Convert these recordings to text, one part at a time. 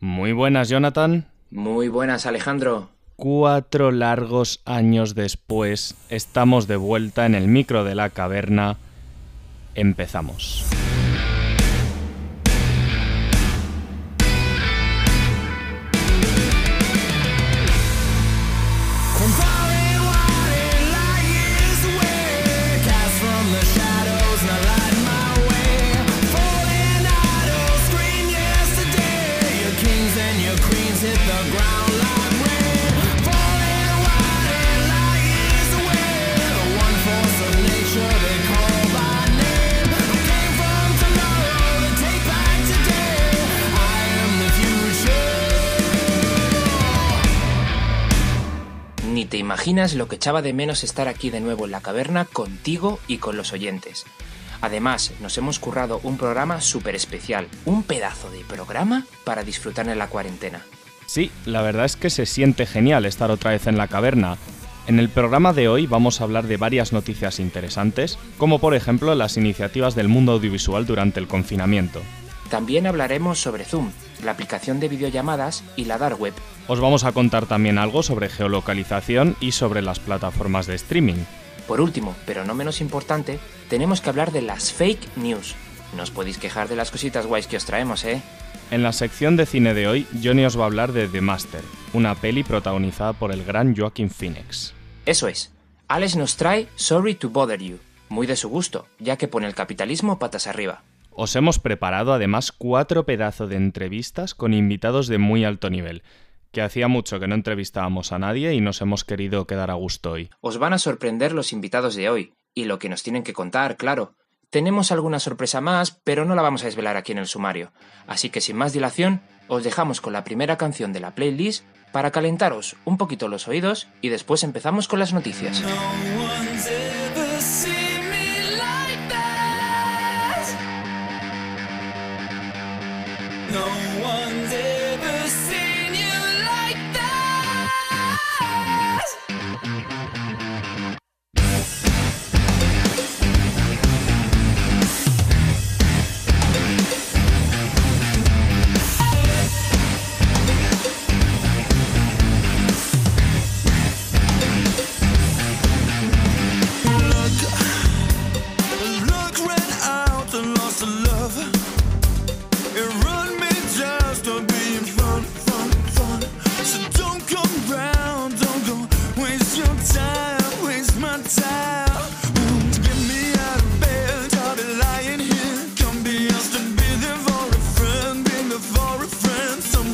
Muy buenas, Jonathan. Muy buenas, Alejandro. Cuatro largos años después, estamos de vuelta en el micro de la caverna. Empezamos. Imaginas lo que echaba de menos estar aquí de nuevo en la caverna contigo y con los oyentes. Además, nos hemos currado un programa súper especial, un pedazo de programa para disfrutar en la cuarentena. Sí, la verdad es que se siente genial estar otra vez en la caverna. En el programa de hoy vamos a hablar de varias noticias interesantes, como por ejemplo las iniciativas del mundo audiovisual durante el confinamiento. También hablaremos sobre Zoom, la aplicación de videollamadas y la dark web. Os vamos a contar también algo sobre geolocalización y sobre las plataformas de streaming. Por último, pero no menos importante, tenemos que hablar de las fake news. No os podéis quejar de las cositas guays que os traemos, ¿eh? En la sección de cine de hoy, Johnny os va a hablar de The Master, una peli protagonizada por el gran Joaquin Phoenix. Eso es. Alex nos trae Sorry to Bother You, muy de su gusto, ya que pone el capitalismo patas arriba. Os hemos preparado además cuatro pedazos de entrevistas con invitados de muy alto nivel, que hacía mucho que no entrevistábamos a nadie y nos hemos querido quedar a gusto hoy. Os van a sorprender los invitados de hoy, y lo que nos tienen que contar, claro. Tenemos alguna sorpresa más, pero no la vamos a desvelar aquí en el sumario. Así que sin más dilación, os dejamos con la primera canción de la playlist para calentaros un poquito los oídos y después empezamos con las noticias.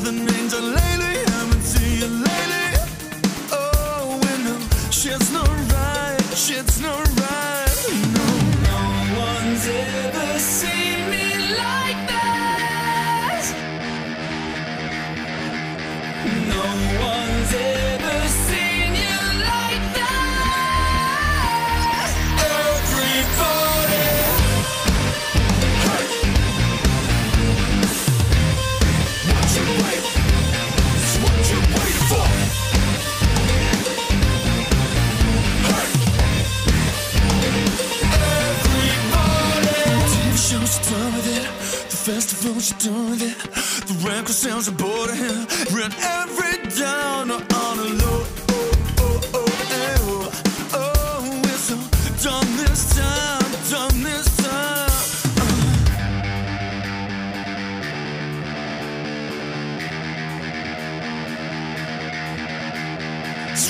the names are laid should do that. The record sounds a border hill. Run every down on a low.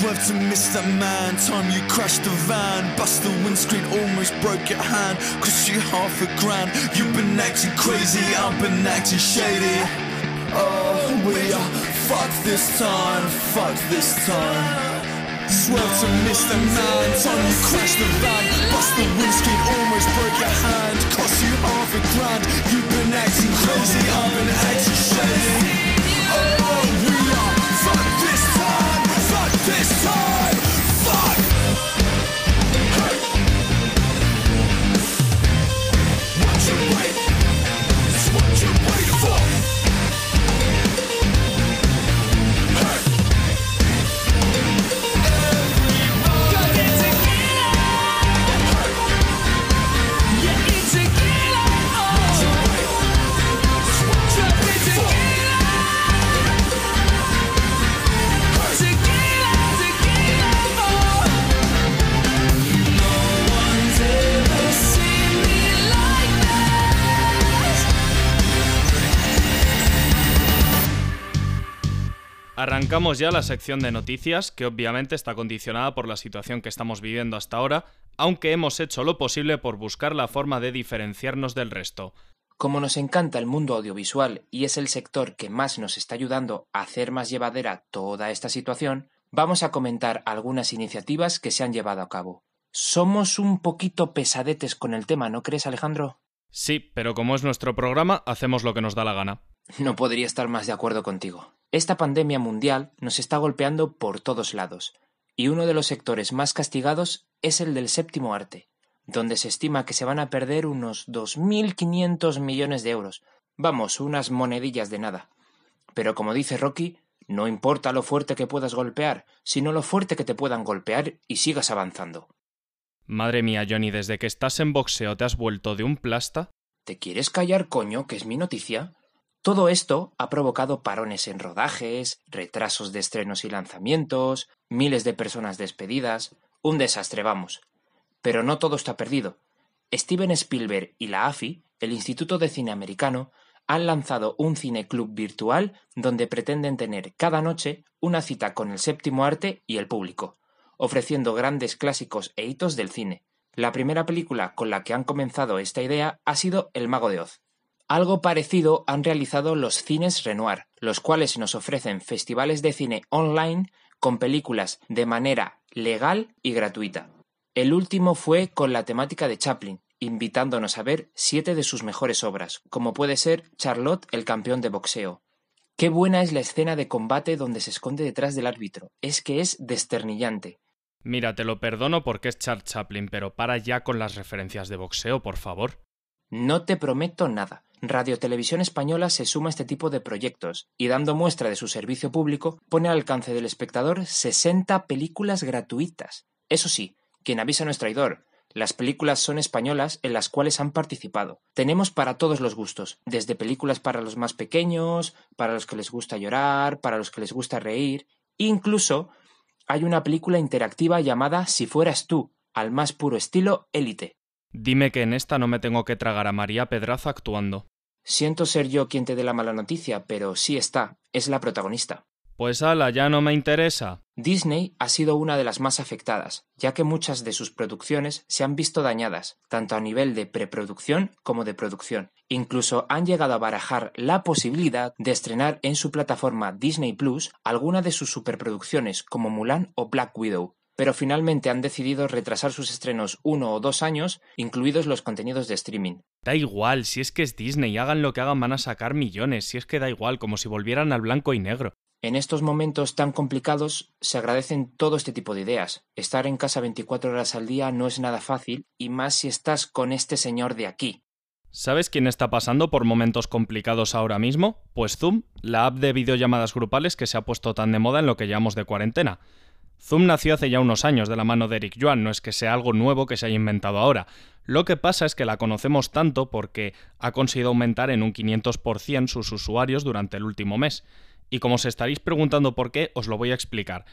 Swerve to miss that man. Time you crashed oh, the van. Bust the windscreen, almost broke your hand. Cost you half a grand. You've been acting crazy, I've been acting shady. Oh, we are fucked this time, fucked this time. Swerve to miss the man. Time you crashed the van. Bust the windscreen, almost broke your hand. Cost you half a grand. You've been acting crazy, I've been acting shady. Oh, we are fucked this time, fuck this time, Arrancamos ya la sección de noticias, que obviamente está condicionada por la situación que estamos viviendo hasta ahora, aunque hemos hecho lo posible por buscar la forma de diferenciarnos del resto. Como nos encanta el mundo audiovisual y es el sector que más nos está ayudando a hacer más llevadera toda esta situación, vamos a comentar algunas iniciativas que se han llevado a cabo. Somos un poquito pesadetes con el tema, ¿no crees, Alejandro? Sí, pero como es nuestro programa, hacemos lo que nos da la gana. No podría estar más de acuerdo contigo. Esta pandemia mundial nos está golpeando por todos lados, y uno de los sectores más castigados es el del séptimo arte, donde se estima que se van a perder unos 2.500 millones de euros. Vamos, unas monedillas de nada. Pero como dice Rocky, no importa lo fuerte que puedas golpear, sino lo fuerte que te puedan golpear y sigas avanzando. Madre mía, Johnny, desde que estás en boxeo te has vuelto de un plasta. ¿Te quieres callar, coño, que es mi noticia? Todo esto ha provocado parones en rodajes, retrasos de estrenos y lanzamientos, miles de personas despedidas, un desastre, vamos. Pero no todo está perdido. Steven Spielberg y la AFI, el Instituto de Cine Americano, han lanzado un cineclub virtual donde pretenden tener cada noche una cita con el séptimo arte y el público, ofreciendo grandes clásicos e hitos del cine. La primera película con la que han comenzado esta idea ha sido El Mago de Oz. Algo parecido han realizado los cines Renoir, los cuales nos ofrecen festivales de cine online con películas de manera legal y gratuita. El último fue con la temática de Chaplin, invitándonos a ver siete de sus mejores obras, como puede ser Charlotte el campeón de boxeo. Qué buena es la escena de combate donde se esconde detrás del árbitro, es que es desternillante. Mira, te lo perdono porque es Charles Chaplin, pero para ya con las referencias de boxeo, por favor. No te prometo nada. Radio Televisión Española se suma a este tipo de proyectos y dando muestra de su servicio público pone al alcance del espectador 60 películas gratuitas. Eso sí, quien avisa no es traidor. Las películas son españolas en las cuales han participado. Tenemos para todos los gustos, desde películas para los más pequeños, para los que les gusta llorar, para los que les gusta reír. Incluso hay una película interactiva llamada Si fueras tú, al más puro estilo élite. Dime que en esta no me tengo que tragar a María Pedraza actuando. Siento ser yo quien te dé la mala noticia, pero sí está, es la protagonista. Pues ala, ya no me interesa. Disney ha sido una de las más afectadas, ya que muchas de sus producciones se han visto dañadas, tanto a nivel de preproducción como de producción. Incluso han llegado a barajar la posibilidad de estrenar en su plataforma Disney Plus alguna de sus superproducciones como Mulan o Black Widow, pero finalmente han decidido retrasar sus estrenos uno o dos años, incluidos los contenidos de streaming. Da igual, si es que es Disney, hagan lo que hagan van a sacar millones, si es que da igual, como si volvieran al blanco y negro. En estos momentos tan complicados se agradecen todo este tipo de ideas. Estar en casa 24 horas al día no es nada fácil, y más si estás con este señor de aquí. ¿Sabes quién está pasando por momentos complicados ahora mismo? Pues Zoom, la app de videollamadas grupales que se ha puesto tan de moda en lo que llamamos de cuarentena. Zoom nació hace ya unos años de la mano de Eric Yuan, no es que sea algo nuevo que se haya inventado ahora. Lo que pasa es que la conocemos tanto porque ha conseguido aumentar en un 500% sus usuarios durante el último mes. Y como os estaréis preguntando por qué, os lo voy a explicar.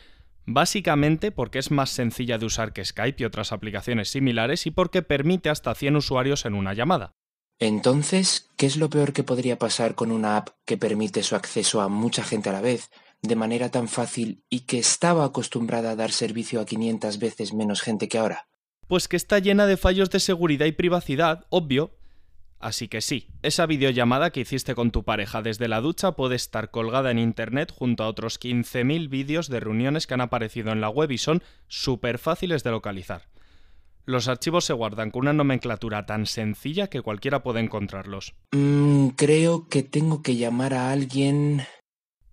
Básicamente porque es más sencilla de usar que Skype y otras aplicaciones similares y porque permite hasta 100 usuarios en una llamada. Entonces, ¿qué es lo peor que podría pasar con una app que permite su acceso a mucha gente a la vez, de manera tan fácil y que estaba acostumbrada a dar servicio a 500 veces menos gente que ahora? Pues que está llena de fallos de seguridad y privacidad, obvio. Así que sí, esa videollamada que hiciste con tu pareja desde la ducha puede estar colgada en internet junto a otros 15.000 vídeos de reuniones que han aparecido en la web y son súper fáciles de localizar. Los archivos se guardan con una nomenclatura tan sencilla que cualquiera puede encontrarlos. Mm, creo que tengo que llamar a alguien.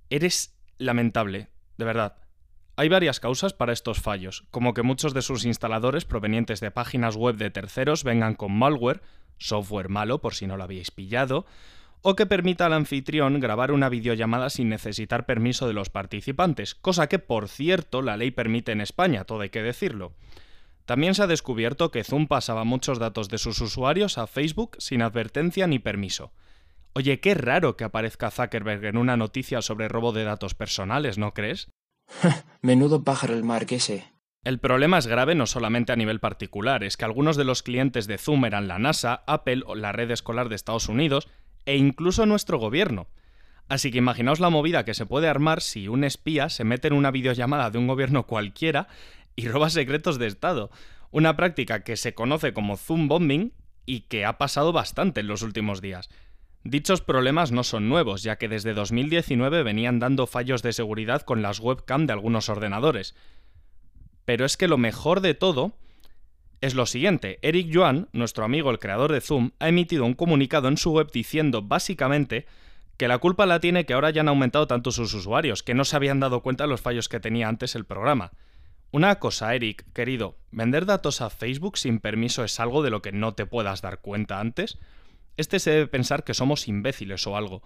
Eres lamentable, de verdad. Hay varias causas para estos fallos, como que muchos de sus instaladores provenientes de páginas web de terceros vengan con malware, software malo por si no lo habíais pillado, o que permita al anfitrión grabar una videollamada sin necesitar permiso de los participantes, cosa que por cierto la ley permite en España, todo hay que decirlo. También se ha descubierto que Zoom pasaba muchos datos de sus usuarios a Facebook sin advertencia ni permiso. Oye, qué raro que aparezca Zuckerberg en una noticia sobre robo de datos personales, ¿no crees? Menudo pájaro el mar que ese. El problema es grave no solamente a nivel particular, es que algunos de los clientes de Zoom eran la NASA, Apple o la red escolar de Estados Unidos e incluso nuestro gobierno. Así que imaginaos la movida que se puede armar si un espía se mete en una videollamada de un gobierno cualquiera y roba secretos de Estado. Una práctica que se conoce como Zoom bombing y que ha pasado bastante en los últimos días. Dichos problemas no son nuevos, ya que desde 2019 venían dando fallos de seguridad con las webcam de algunos ordenadores. Pero es que lo mejor de todo es lo siguiente. Eric Yuan, nuestro amigo el creador de Zoom, ha emitido un comunicado en su web diciendo básicamente que la culpa la tiene que ahora ya han aumentado tanto sus usuarios, que no se habían dado cuenta de los fallos que tenía antes el programa. Una cosa, Eric, querido, ¿vender datos a Facebook sin permiso es algo de lo que no te puedas dar cuenta antes? Este se debe pensar que somos imbéciles o algo.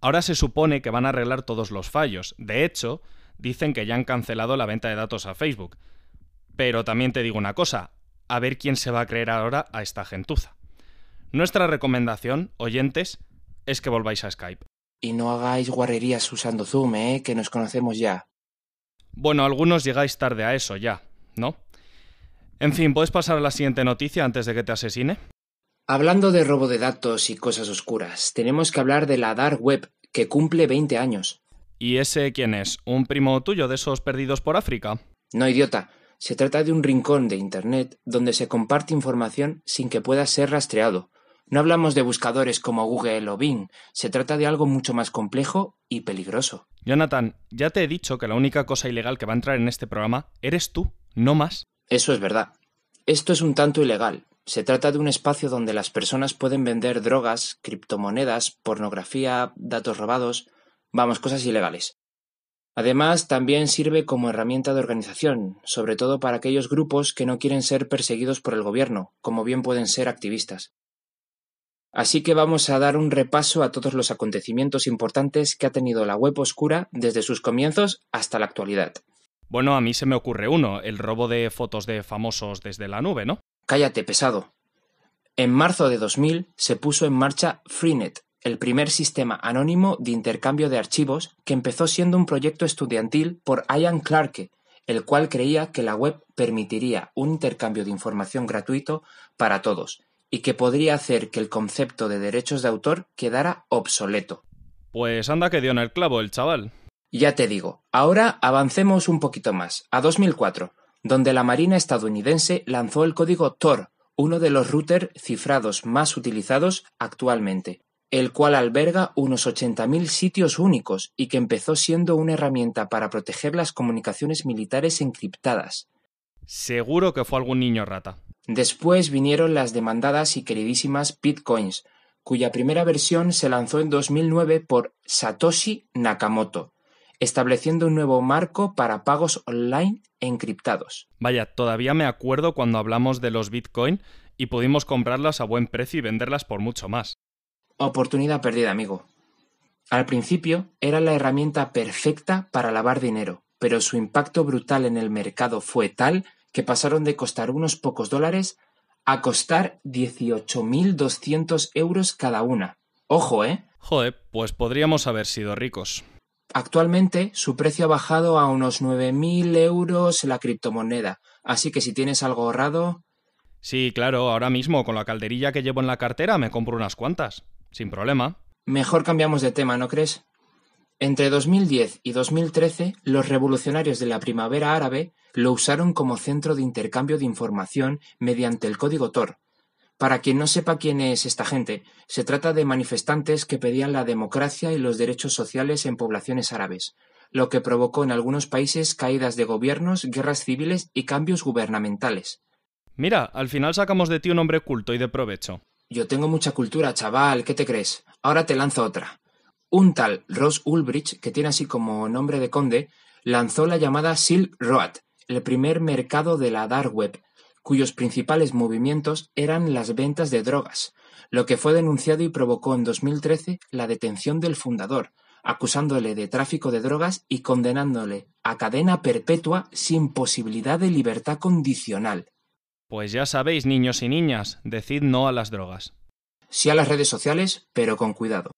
Ahora se supone que van a arreglar todos los fallos. De hecho, dicen que ya han cancelado la venta de datos a Facebook. Pero también te digo una cosa, a ver quién se va a creer ahora a esta gentuza. Nuestra recomendación, oyentes, es que volváis a Skype. Y no hagáis guarrerías usando Zoom, ¿eh? Que nos conocemos ya. Bueno, algunos llegáis tarde a eso ya, ¿no? En fin, ¿puedes pasar a la siguiente noticia antes de que te asesine? Hablando de robo de datos y cosas oscuras, tenemos que hablar de la Dark Web, que cumple 20 años. ¿Y ese quién es? ¿Un primo tuyo de esos perdidos por África? No, idiota. Se trata de un rincón de Internet donde se comparte información sin que pueda ser rastreado. No hablamos de buscadores como Google o Bing, se trata de algo mucho más complejo y peligroso. Jonathan, ya te he dicho que la única cosa ilegal que va a entrar en este programa eres tú, no más. Eso es verdad. Esto es un tanto ilegal. Se trata de un espacio donde las personas pueden vender drogas, criptomonedas, pornografía, datos robados, vamos, cosas ilegales. Además, también sirve como herramienta de organización, sobre todo para aquellos grupos que no quieren ser perseguidos por el gobierno, como bien pueden ser activistas. Así que vamos a dar un repaso a todos los acontecimientos importantes que ha tenido la web oscura desde sus comienzos hasta la actualidad. Bueno, a mí se me ocurre uno, el robo de fotos de famosos desde la nube, ¿no? Cállate, pesado. En marzo de 2000 se puso en marcha Freenet, el primer sistema anónimo de intercambio de archivos que empezó siendo un proyecto estudiantil por Ian Clarke, el cual creía que la web permitiría un intercambio de información gratuito para todos y que podría hacer que el concepto de derechos de autor quedara obsoleto. Pues anda que dio en el clavo el chaval. Ya te digo, ahora avancemos un poquito más, a 2004, donde la Marina estadounidense lanzó el código Tor, uno de los routers cifrados más utilizados actualmente, el cual alberga unos 80.000 sitios únicos y que empezó siendo una herramienta para proteger las comunicaciones militares encriptadas. Seguro que fue algún niño rata. Después vinieron las demandadas y queridísimas Bitcoins, cuya primera versión se lanzó en 2009 por Satoshi Nakamoto, estableciendo un nuevo marco para pagos online encriptados. Vaya, todavía me acuerdo cuando hablamos de los Bitcoin y pudimos comprarlas a buen precio y venderlas por mucho más. Oportunidad perdida, amigo. Al principio era la herramienta perfecta para lavar dinero, pero su impacto brutal en el mercado fue tal que pasaron de costar unos pocos dólares a costar 18.200 euros cada una. Ojo, ¿eh? Joder, pues podríamos haber sido ricos. Actualmente su precio ha bajado a unos 9.000 euros la criptomoneda, así que si tienes algo ahorrado... Sí, claro, ahora mismo con la calderilla que llevo en la cartera me compro unas cuantas. Sin problema. Mejor cambiamos de tema, ¿no crees? Entre 2010 y 2013, los revolucionarios de la primavera árabe lo usaron como centro de intercambio de información mediante el código Tor. Para quien no sepa quién es esta gente, se trata de manifestantes que pedían la democracia y los derechos sociales en poblaciones árabes, lo que provocó en algunos países caídas de gobiernos, guerras civiles y cambios gubernamentales. Mira, al final sacamos de ti un hombre culto y de provecho. Yo tengo mucha cultura, chaval, ¿qué te crees? Ahora te lanzo otra. Un tal Ross Ulbricht, que tiene así como nombre de conde, lanzó la llamada Silk Road, el primer mercado de la dark web, cuyos principales movimientos eran las ventas de drogas, lo que fue denunciado y provocó en 2013 la detención del fundador, acusándole de tráfico de drogas y condenándole a cadena perpetua sin posibilidad de libertad condicional. Pues ya sabéis, niños y niñas, decid no a las drogas. Sí a las redes sociales, pero con cuidado.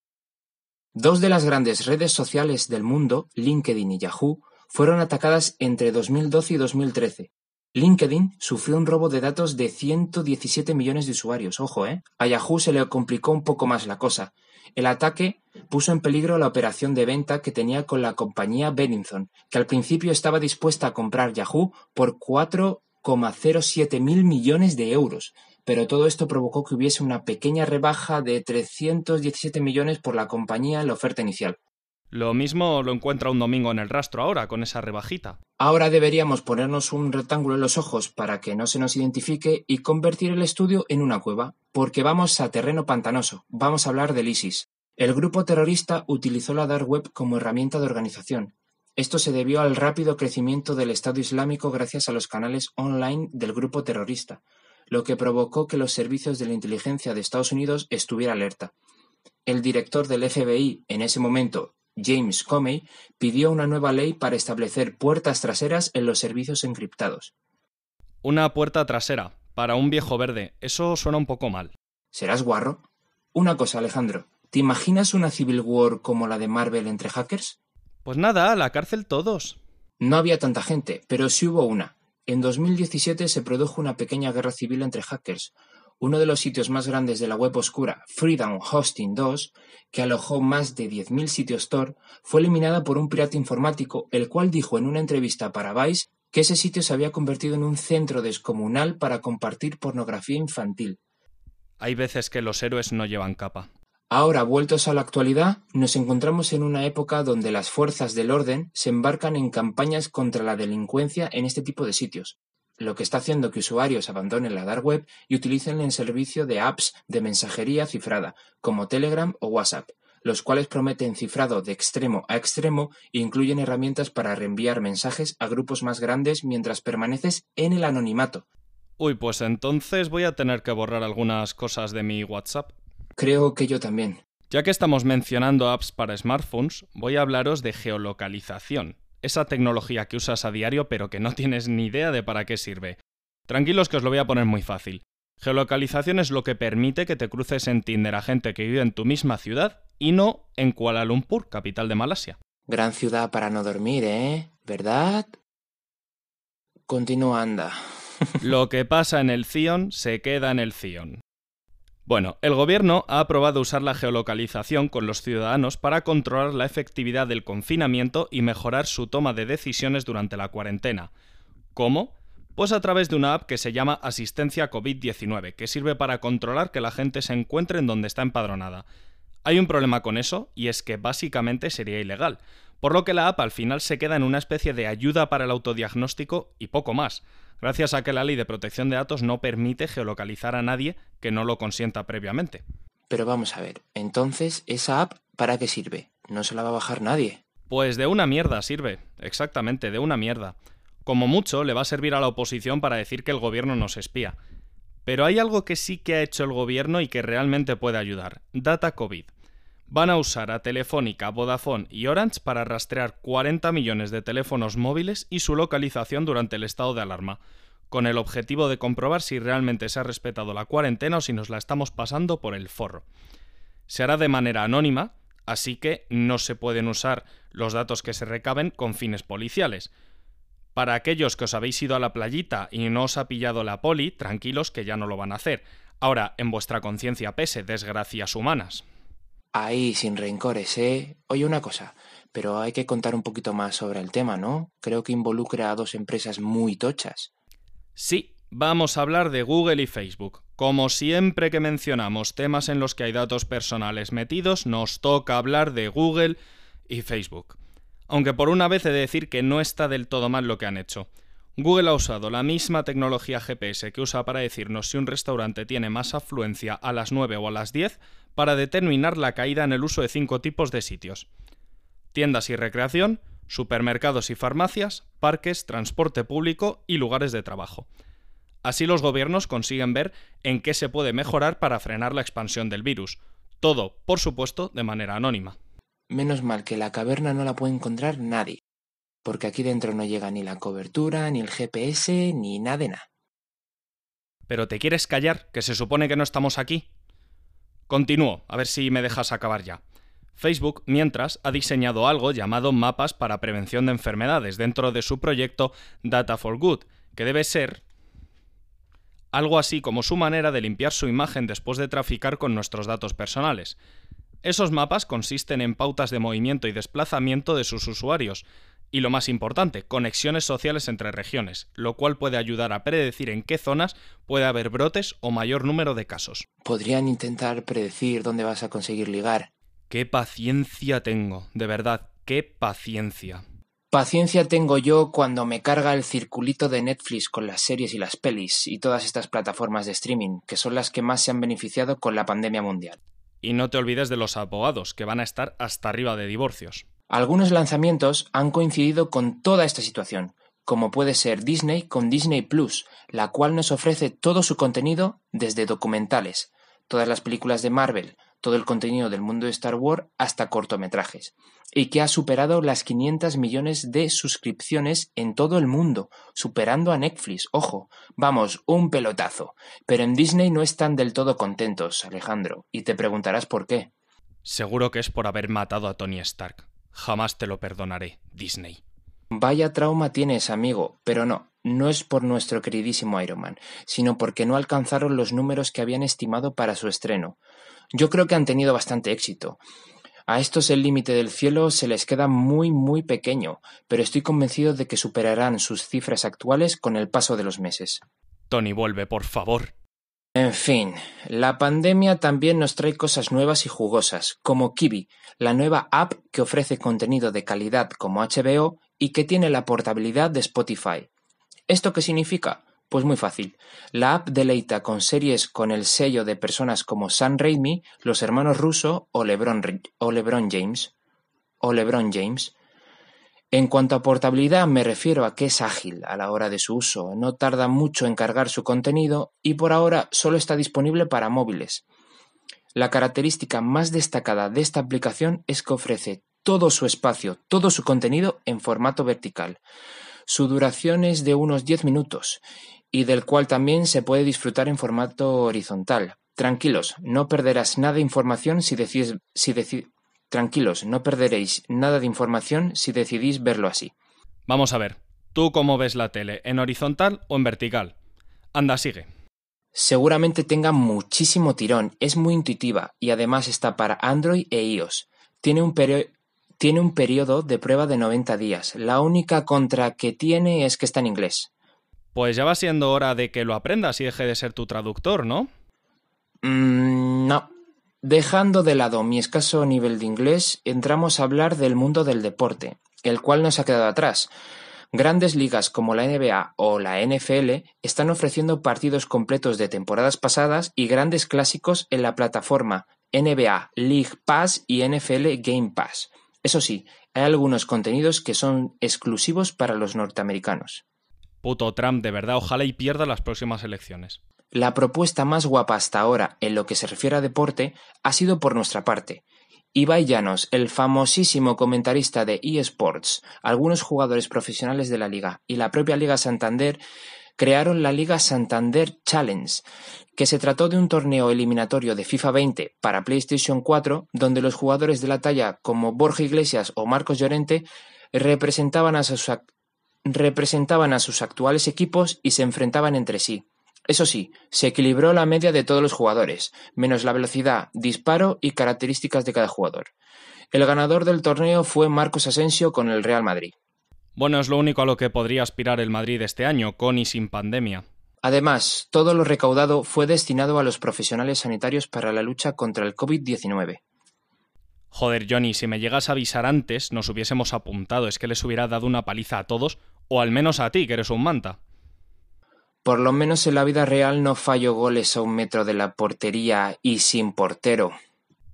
Dos de las grandes redes sociales del mundo, LinkedIn y Yahoo, fueron atacadas entre 2012 y 2013. LinkedIn sufrió un robo de datos de 117 millones de usuarios, ojo, ¿eh? A Yahoo se le complicó un poco más la cosa, El ataque puso en peligro la operación de venta que tenía con la compañía Bennington, que al principio estaba dispuesta a comprar Yahoo por 4,07 mil millones de euros, pero todo esto provocó que hubiese una pequeña rebaja de 317 millones por la compañía en la oferta inicial. Lo mismo lo encuentra un domingo en el rastro ahora, con esa rebajita. Ahora deberíamos ponernos un rectángulo en los ojos para que no se nos identifique y convertir el estudio en una cueva, porque vamos a terreno pantanoso, vamos a hablar del ISIS. El grupo terrorista utilizó la dark web como herramienta de organización. Esto se debió al rápido crecimiento del Estado Islámico gracias a los canales online del grupo terrorista, lo que provocó que los servicios de la inteligencia de Estados Unidos estuviera alerta. El director del FBI en ese momento, James Comey, pidió una nueva ley para establecer puertas traseras en los servicios encriptados. Una puerta trasera, para un viejo verde, eso suena un poco mal. ¿Serás guarro? Una cosa, Alejandro. ¿Te imaginas una Civil War como la de Marvel entre hackers? Pues nada, a la cárcel todos. No había tanta gente, pero sí hubo una. En 2017 se produjo una pequeña guerra civil entre hackers. Uno de los sitios más grandes de la web oscura, Freedom Hosting 2, que alojó más de 10.000 sitios Tor, fue eliminada por un pirata informático, el cual dijo en una entrevista para Vice que ese sitio se había convertido en un centro descomunal para compartir pornografía infantil. Hay veces que los héroes no llevan capa. Ahora, vueltos a la actualidad, nos encontramos en una época donde las fuerzas del orden se embarcan en campañas contra la delincuencia en este tipo de sitios, lo que está haciendo que usuarios abandonen la dark web y utilicen el servicio de apps de mensajería cifrada, como Telegram o WhatsApp, los cuales prometen cifrado de extremo a extremo e incluyen herramientas para reenviar mensajes a grupos más grandes mientras permaneces en el anonimato. Uy, pues entonces voy a tener que borrar algunas cosas de mi WhatsApp. Creo que yo también. Ya que estamos mencionando apps para smartphones, voy a hablaros de geolocalización, esa tecnología que usas a diario pero que no tienes ni idea de para qué sirve. Tranquilos que os lo voy a poner muy fácil. Geolocalización es lo que permite que te cruces en Tinder a gente que vive en tu misma ciudad y no en Kuala Lumpur, capital de Malasia. Gran ciudad para no dormir, ¿eh? ¿Verdad? Continúa, anda. Lo que pasa en el Zion se queda en el Zion. Bueno, el gobierno ha aprobado usar la geolocalización con los ciudadanos para controlar la efectividad del confinamiento y mejorar su toma de decisiones durante la cuarentena. ¿Cómo? Pues a través de una app que se llama Asistencia COVID-19, que sirve para controlar que la gente se encuentre en donde está empadronada. Hay un problema con eso, y es que básicamente sería ilegal, por lo que la app al final se queda en una especie de ayuda para el autodiagnóstico y poco más gracias a que la ley de protección de datos no permite geolocalizar a nadie que no lo consienta previamente. Pero vamos a ver, entonces, ¿esa app para qué sirve? No se la va a bajar nadie. Pues de una mierda sirve, exactamente, de una mierda. Como mucho le va a servir a la oposición para decir que el gobierno nos espía. Pero hay algo que sí que ha hecho el gobierno y que realmente puede ayudar, Data COVID. Van a usar a Telefónica, Vodafone y Orange para rastrear 40 millones de teléfonos móviles y su localización durante el estado de alarma, con el objetivo de comprobar si realmente se ha respetado la cuarentena o si nos la estamos pasando por el forro. Se hará de manera anónima, así que no se pueden usar los datos que se recaben con fines policiales. Para aquellos que os habéis ido a la playita y no os ha pillado la poli, tranquilos que ya no lo van a hacer. Ahora, en vuestra conciencia pese desgracias humanas. Ahí, sin rencores, ¿eh? Oye, una cosa, pero hay que contar un poquito más sobre el tema, ¿no? Creo que involucra a dos empresas muy tochas. Sí, vamos a hablar de Google y Facebook. Como siempre que mencionamos temas en los que hay datos personales metidos, nos toca hablar de Google y Facebook. Aunque por una vez he de decir que no está del todo mal lo que han hecho. Google ha usado la misma tecnología GPS que usa para decirnos si un restaurante tiene más afluencia a las 9 o a las 10 para determinar la caída en el uso de cinco tipos de sitios. Tiendas y recreación, supermercados y farmacias, parques, transporte público y lugares de trabajo. Así los gobiernos consiguen ver en qué se puede mejorar para frenar la expansión del virus. Todo, por supuesto, de manera anónima. Menos mal que la caverna no la puede encontrar nadie, porque aquí dentro no llega ni la cobertura, ni el GPS, ni nada de nada. Pero te quieres callar, que se supone que no estamos aquí. Continúo, a ver si me dejas acabar ya. Facebook, mientras, ha diseñado algo llamado mapas para prevención de enfermedades dentro de su proyecto Data for Good, que debe ser algo así como su manera de limpiar su imagen después de traficar con nuestros datos personales. Esos mapas consisten en pautas de movimiento y desplazamiento de sus usuarios, y lo más importante, conexiones sociales entre regiones, lo cual puede ayudar a predecir en qué zonas puede haber brotes o mayor número de casos. Podrían intentar predecir dónde vas a conseguir ligar. ¡Qué paciencia tengo! De verdad, qué paciencia. Paciencia tengo yo cuando me carga el circulito de Netflix con las series y las pelis y todas estas plataformas de streaming, que son las que más se han beneficiado con la pandemia mundial. Y no te olvides de los abogados, que van a estar hasta arriba de divorcios. Algunos lanzamientos han coincidido con toda esta situación, como puede ser Disney con Disney Plus, la cual nos ofrece todo su contenido desde documentales, todas las películas de Marvel, todo el contenido del mundo de Star Wars hasta cortometrajes, y que ha superado las 500 millones de suscripciones en todo el mundo, superando a Netflix, ojo, vamos, un pelotazo. Pero en Disney no están del todo contentos, Alejandro, y te preguntarás por qué. Seguro que es por haber matado a Tony Stark. Jamás te lo perdonaré, Disney. Vaya trauma tienes, amigo, pero no, no es por nuestro queridísimo Iron Man, sino porque no alcanzaron los números que habían estimado para su estreno. Yo creo que han tenido bastante éxito. A estos el límite del cielo se les queda muy muy pequeño, pero estoy convencido de que superarán sus cifras actuales con el paso de los meses. Tony, vuelve, por favor. En fin, la pandemia también nos trae cosas nuevas y jugosas, como Kiwi, la nueva app que ofrece contenido de calidad como HBO y que tiene la portabilidad de Spotify. ¿Esto qué significa? Pues muy fácil. La app deleita con series con el sello de personas como Sam Raimi, los hermanos Russo o LeBron, o LeBron James. O LeBron James. En cuanto a portabilidad me refiero a que es ágil a la hora de su uso, no tarda mucho en cargar su contenido y por ahora solo está disponible para móviles. La característica más destacada de esta aplicación es que ofrece todo su espacio, todo su contenido en formato vertical. Su duración es de unos 10 minutos y del cual también se puede disfrutar en formato horizontal. Tranquilos, no perderás nada de información si decides, si deci- Tranquilos, no perderéis nada de información si decidís verlo así. Vamos a ver, ¿tú cómo ves la tele? ¿En horizontal o en vertical? Anda, sigue. Seguramente tenga muchísimo tirón, es muy intuitiva y además está para Android e iOS. Tiene un, perio- tiene un periodo de prueba de 90 días. La única contra que tiene es que está en inglés. Pues ya va siendo hora de que lo aprendas y deje de ser tu traductor, ¿no? Mm, no. Dejando de lado mi escaso nivel de inglés, entramos a hablar del mundo del deporte, el cual nos ha quedado atrás. Grandes ligas como la NBA o la NFL están ofreciendo partidos completos de temporadas pasadas y grandes clásicos en la plataforma NBA League Pass y NFL Game Pass. Eso sí, hay algunos contenidos que son exclusivos para los norteamericanos. Puto Trump, de verdad, ojalá y pierda las próximas elecciones. La propuesta más guapa hasta ahora en lo que se refiere a deporte ha sido por nuestra parte. Ibai Llanos, el famosísimo comentarista de eSports, algunos jugadores profesionales de la liga y la propia Liga Santander crearon la Liga Santander Challenge, que se trató de un torneo eliminatorio de FIFA 20 para PlayStation 4, donde los jugadores de la talla como Borja Iglesias o Marcos Llorente representaban a sus, representaban a sus actuales equipos y se enfrentaban entre sí. Eso sí, se equilibró la media de todos los jugadores, menos la velocidad, disparo y características de cada jugador. El ganador del torneo fue Marcos Asensio con el Real Madrid. Bueno, es lo único a lo que podría aspirar el Madrid este año, con y sin pandemia. Además, todo lo recaudado fue destinado a los profesionales sanitarios para la lucha contra el COVID-19. Joder, Johnny, si me llegas a avisar antes, nos hubiésemos apuntado. Es que les hubiera dado una paliza a todos, o al menos a ti, que eres un manta. Por lo menos en la vida real no fallo goles a un metro de la portería y sin portero.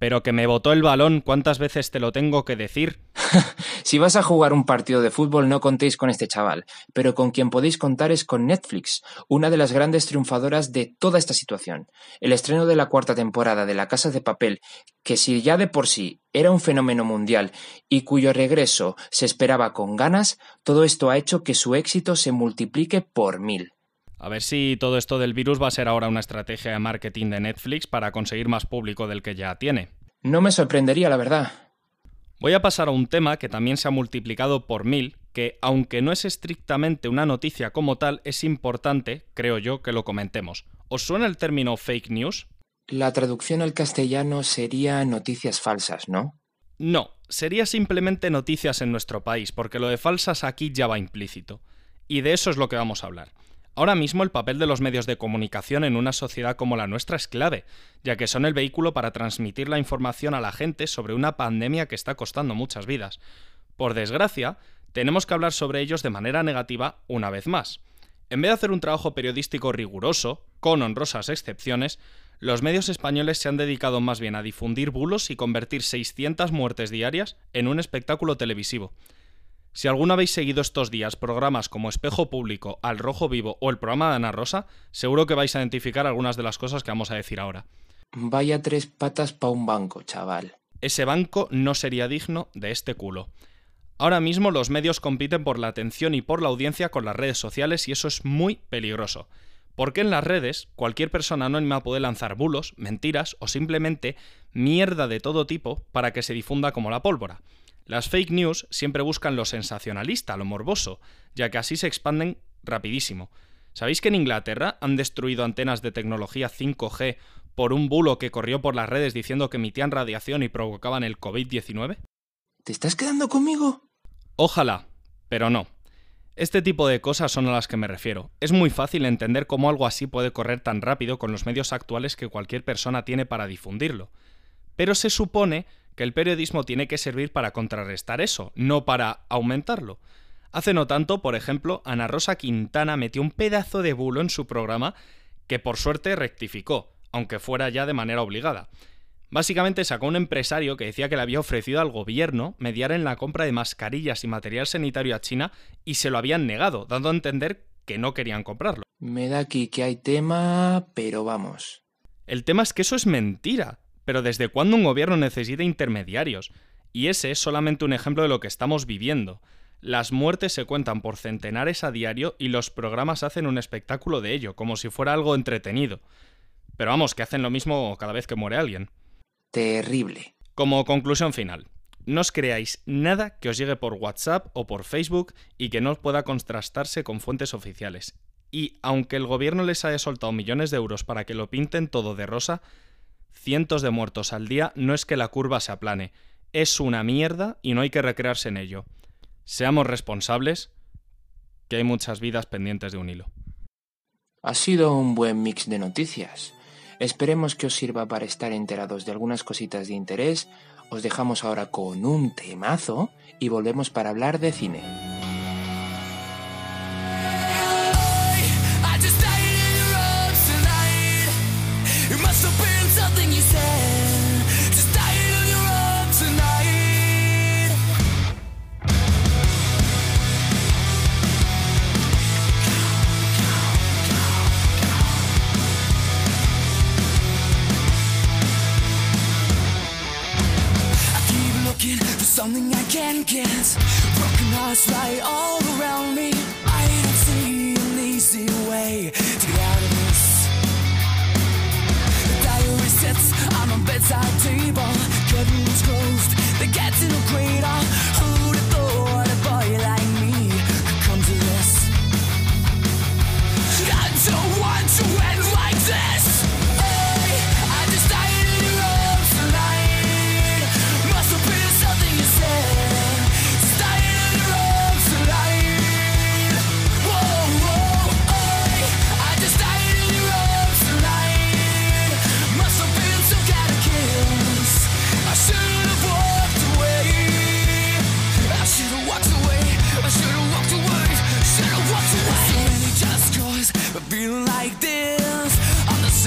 Pero que me botó el balón, ¿cuántas veces te lo tengo que decir? Si vas a jugar un partido de fútbol no contéis con este chaval, pero con quien podéis contar es con Netflix, una de las grandes triunfadoras de toda esta situación. El estreno de la cuarta temporada de La Casa de Papel, que si ya de por sí era un fenómeno mundial y cuyo regreso se esperaba con ganas, todo esto ha hecho que su éxito se multiplique por mil. A ver si todo esto del virus va a ser ahora una estrategia de marketing de Netflix para conseguir más público del que ya tiene. No me sorprendería, la verdad. Voy a pasar a un tema que también se ha multiplicado por mil, que aunque no es estrictamente una noticia como tal, es importante, creo yo, que lo comentemos. ¿Os suena el término fake news? La traducción al castellano sería noticias falsas, ¿no? No, sería simplemente noticias en nuestro país, porque lo de falsas aquí ya va implícito. Y de eso es lo que vamos a hablar. Ahora mismo el papel de los medios de comunicación en una sociedad como la nuestra es clave, ya que son el vehículo para transmitir la información a la gente sobre una pandemia que está costando muchas vidas. Por desgracia, tenemos que hablar sobre ellos de manera negativa una vez más. En vez de hacer un trabajo periodístico riguroso, con honrosas excepciones, los medios españoles se han dedicado más bien a difundir bulos y convertir 600 muertes diarias en un espectáculo televisivo. Si alguno habéis seguido estos días programas como Espejo Público, Al Rojo Vivo o el programa de Ana Rosa, seguro que vais a identificar algunas de las cosas que vamos a decir ahora. Vaya tres patas pa' un banco, chaval. Ese banco no sería digno de este culo. Ahora mismo los medios compiten por la atención y por la audiencia con las redes sociales y eso es muy peligroso. Porque en las redes cualquier persona anónima puede lanzar bulos, mentiras o simplemente mierda de todo tipo para que se difunda como la pólvora. Las fake news siempre buscan lo sensacionalista, lo morboso, ya que así se expanden rapidísimo. ¿Sabéis que en Inglaterra han destruido antenas de tecnología 5G por un bulo que corrió por las redes diciendo que emitían radiación y provocaban el COVID-19? ¿Te estás quedando conmigo? Ojalá, pero no. Este tipo de cosas son a las que me refiero. Es muy fácil entender cómo algo así puede correr tan rápido con los medios actuales que cualquier persona tiene para difundirlo. Pero se supone que el periodismo tiene que servir para contrarrestar eso, no para aumentarlo. Hace no tanto, por ejemplo, Ana Rosa Quintana metió un pedazo de bulo en su programa que por suerte rectificó, aunque fuera ya de manera obligada. Básicamente sacó un empresario que decía que le había ofrecido al gobierno mediar en la compra de mascarillas y material sanitario a China y se lo habían negado, dando a entender que no querían comprarlo. Me da aquí que hay tema, pero vamos. El tema es que eso es mentira. Pero ¿desde cuándo un gobierno necesita intermediarios? Y ese es solamente un ejemplo de lo que estamos viviendo. Las muertes se cuentan por centenares a diario y los programas hacen un espectáculo de ello, como si fuera algo entretenido. Pero vamos, que hacen lo mismo cada vez que muere alguien. Terrible. Como conclusión final, no os creáis nada que os llegue por WhatsApp o por Facebook y que no pueda contrastarse con fuentes oficiales. Y aunque el gobierno les haya soltado millones de euros para que lo pinten todo de rosa, cientos de muertos al día no es que la curva se aplane, es una mierda y no hay que recrearse en ello. Seamos responsables, que hay muchas vidas pendientes de un hilo. Ha sido un buen mix de noticias. Esperemos que os sirva para estar enterados de algunas cositas de interés. Os dejamos ahora con un temazo y volvemos para hablar de cine. Can't. Broken hearts lie all around me. I don't see an easy way to get out of this. The diary sits on my bedside table. Curtains closed, the cat's in a cradle.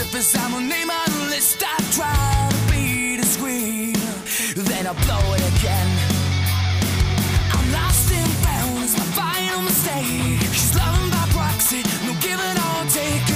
Surface, I'm a name on the list. I try to be discreet, then I blow it again. I'm lost and found, it's my final mistake. She's loving by proxy, no giving or take.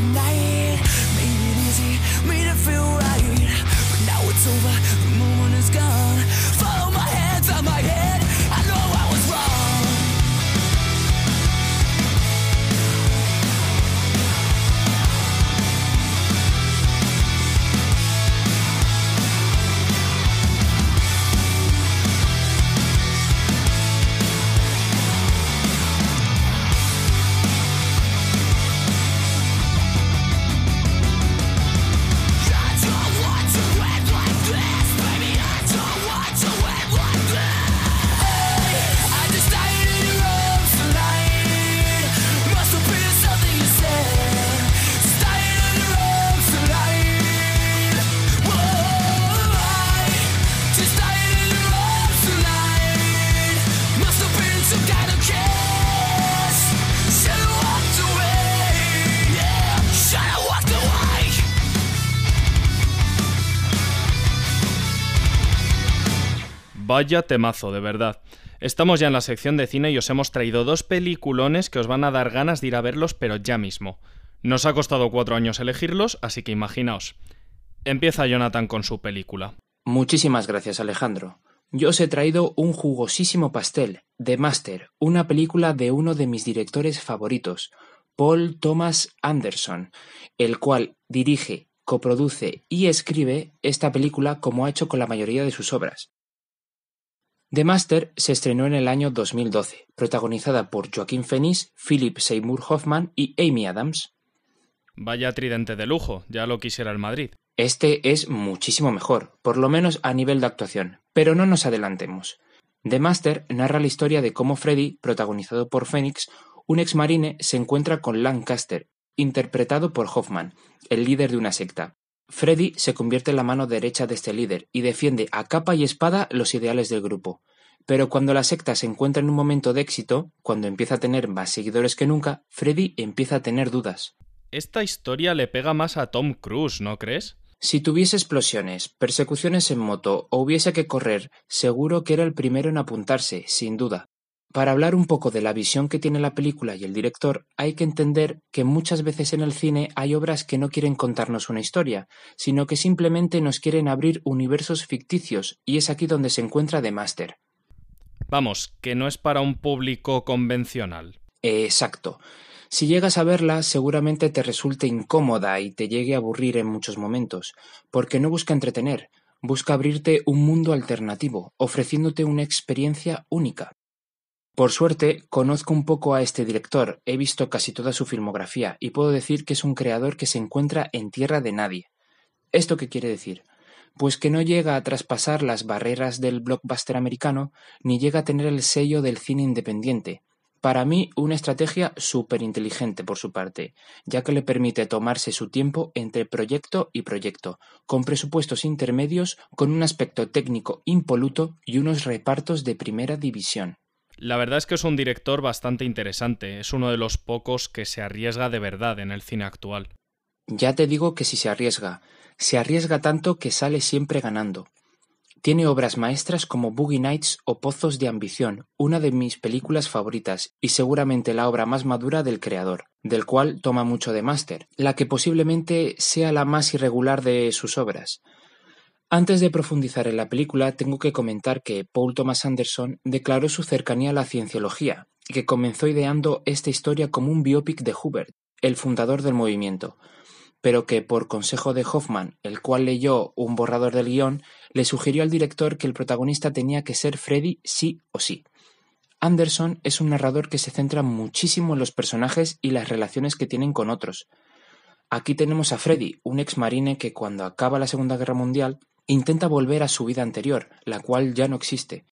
night. Made it easy, made it feel right. But now it's over. Vaya temazo, de verdad. Estamos ya en la sección de cine y os hemos traído dos peliculones que os van a dar ganas de ir a verlos, pero ya mismo. Nos ha costado cuatro años elegirlos, así que imaginaos. Empieza Jonathan con su película. Muchísimas gracias, Alejandro. Yo os he traído un jugosísimo pastel, The Master, una película de uno de mis directores favoritos, Paul Thomas Anderson, el cual dirige, coproduce y escribe esta película como ha hecho con la mayoría de sus obras. The Master se estrenó en el año 2012, protagonizada por Joaquín Phoenix, Philip Seymour Hoffman y Amy Adams. Vaya tridente de lujo, ya lo quisiera el Madrid. Este es muchísimo mejor, por lo menos a nivel de actuación, pero no nos adelantemos. The Master narra la historia de cómo Freddy, protagonizado por Phoenix, un ex marine, se encuentra con Lancaster, interpretado por Hoffman, el líder de una secta. Freddy se convierte en la mano derecha de este líder y defiende a capa y espada los ideales del grupo. Pero cuando la secta se encuentra en un momento de éxito, cuando empieza a tener más seguidores que nunca, Freddy empieza a tener dudas. Esta historia le pega más a Tom Cruise, ¿no crees? Si tuviese explosiones, persecuciones en moto o hubiese que correr, seguro que era el primero en apuntarse, sin duda. Para hablar un poco de la visión que tiene la película y el director, hay que entender que muchas veces en el cine hay obras que no quieren contarnos una historia, sino que simplemente nos quieren abrir universos ficticios, y es aquí donde se encuentra The Master. Vamos, que no es para un público convencional. Exacto. Si llegas a verla, seguramente te resulte incómoda y te llegue a aburrir en muchos momentos, porque no busca entretener, busca abrirte un mundo alternativo, ofreciéndote una experiencia única. Por suerte, conozco un poco a este director, he visto casi toda su filmografía y puedo decir que es un creador que se encuentra en tierra de nadie. ¿Esto qué quiere decir? Pues que no llega a traspasar las barreras del blockbuster americano ni llega a tener el sello del cine independiente. Para mí, una estrategia súper inteligente por su parte, ya que le permite tomarse su tiempo entre proyecto y proyecto, con presupuestos intermedios, con un aspecto técnico impoluto y unos repartos de primera división. La verdad es que es un director bastante interesante, es uno de los pocos que se arriesga de verdad en el cine actual. Ya te digo que si se arriesga, se arriesga tanto que sale siempre ganando. Tiene obras maestras como Boogie Nights o Pozos de Ambición, una de mis películas favoritas y seguramente la obra más madura del creador, del cual toma mucho de máster, la que posiblemente sea la más irregular de sus obras. Antes de profundizar en la película, tengo que comentar que Paul Thomas Anderson declaró su cercanía a la cienciología y que comenzó ideando esta historia como un biopic de Hubert, el fundador del movimiento, pero que por consejo de Hoffman, el cual leyó un borrador del guion, le sugirió al director que el protagonista tenía que ser Freddy sí o sí. Anderson es un narrador que se centra muchísimo en los personajes y las relaciones que tienen con otros. Aquí tenemos a Freddy, un ex marine que cuando acaba la Segunda Guerra Mundial intenta volver a su vida anterior, la cual ya no existe.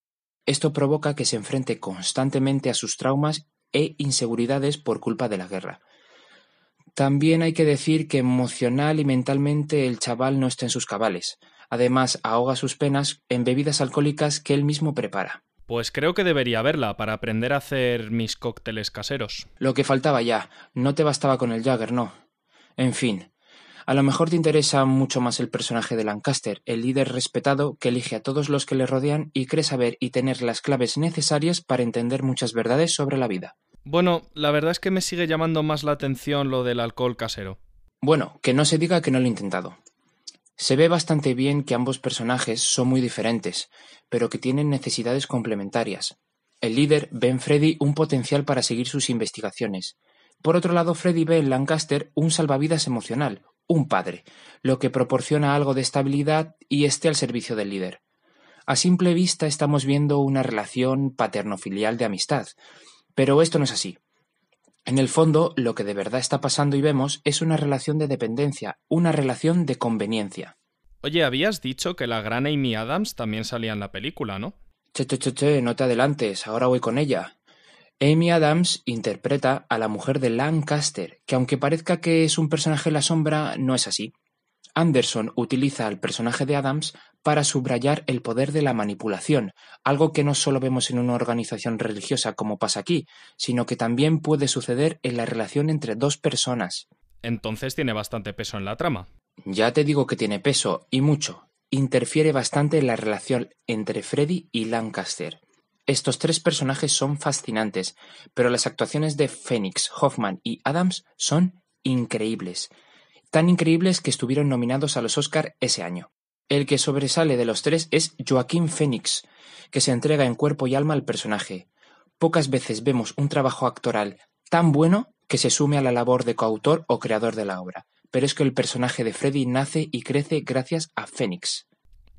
Esto provoca que se enfrente constantemente a sus traumas e inseguridades por culpa de la guerra. También hay que decir que emocional y mentalmente el chaval no está en sus cabales. Además, ahoga sus penas en bebidas alcohólicas que él mismo prepara. Pues creo que debería verla para aprender a hacer mis cócteles caseros. Lo que faltaba ya, no te bastaba con el Jagger, no. En fin, a lo mejor te interesa mucho más el personaje de Lancaster, el líder respetado que elige a todos los que le rodean y cree saber y tener las claves necesarias para entender muchas verdades sobre la vida. Bueno, la verdad es que me sigue llamando más la atención lo del alcohol casero. Bueno, que no se diga que no lo he intentado. Se ve bastante bien que ambos personajes son muy diferentes, pero que tienen necesidades complementarias. El líder ve en Freddy un potencial para seguir sus investigaciones. Por otro lado, Freddy ve en Lancaster un salvavidas emocional, un padre, lo que proporciona algo de estabilidad y esté al servicio del líder. A simple vista estamos viendo una relación paterno-filial de amistad, pero esto no es así. En el fondo, lo que de verdad está pasando y vemos es una relación de dependencia, una relación de conveniencia. Oye, habías dicho que la gran Amy Adams también salía en la película, ¿no? Che, che, che, che, no te adelantes, ahora voy con ella. Amy Adams interpreta a la mujer de Lancaster, que aunque parezca que es un personaje en la sombra, no es así. Anderson utiliza al personaje de Adams para subrayar el poder de la manipulación, algo que no solo vemos en una organización religiosa como pasa aquí, sino que también puede suceder en la relación entre dos personas. Entonces tiene bastante peso en la trama. Ya te digo que tiene peso, y mucho. Interfiere bastante en la relación entre Freddy y Lancaster. Estos tres personajes son fascinantes, pero las actuaciones de Phoenix, Hoffman y Adams son increíbles. Tan increíbles que estuvieron nominados a los Oscar ese año. El que sobresale de los tres es Joaquín Phoenix, que se entrega en cuerpo y alma al personaje. Pocas veces vemos un trabajo actoral tan bueno que se sume a la labor de coautor o creador de la obra, pero es que el personaje de Freddy nace y crece gracias a Phoenix.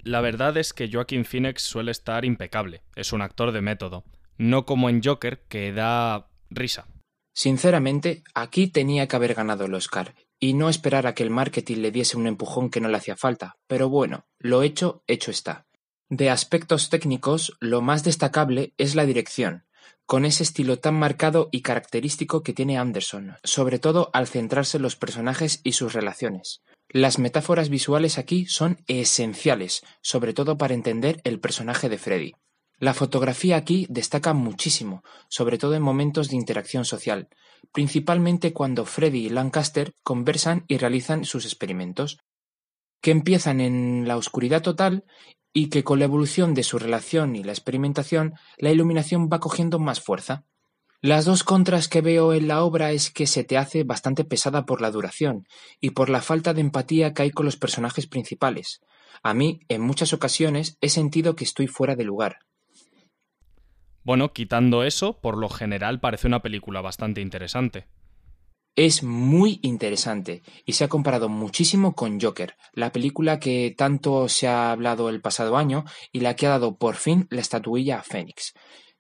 La verdad es que Joaquin Phoenix suele estar impecable, es un actor de método, no como en Joker que da risa. Sinceramente, aquí tenía que haber ganado el Oscar, y no esperar a que el marketing le diese un empujón que no le hacía falta, pero bueno, lo hecho, hecho está. De aspectos técnicos, lo más destacable es la dirección, con ese estilo tan marcado y característico que tiene Anderson, sobre todo al centrarse en los personajes y sus relaciones. Las metáforas visuales aquí son esenciales, sobre todo para entender el personaje de Freddy. La fotografía aquí destaca muchísimo, sobre todo en momentos de interacción social, principalmente cuando Freddy y Lancaster conversan y realizan sus experimentos, que empiezan en la oscuridad total y que con la evolución de su relación y la experimentación, la iluminación va cogiendo más fuerza. Las dos contras que veo en la obra es que se te hace bastante pesada por la duración y por la falta de empatía que hay con los personajes principales. A mí, en muchas ocasiones, he sentido que estoy fuera de lugar. Bueno, quitando eso, por lo general parece una película bastante interesante. Es muy interesante y se ha comparado muchísimo con Joker, la película que tanto se ha hablado el pasado año y la que ha dado por fin la estatuilla a Phoenix,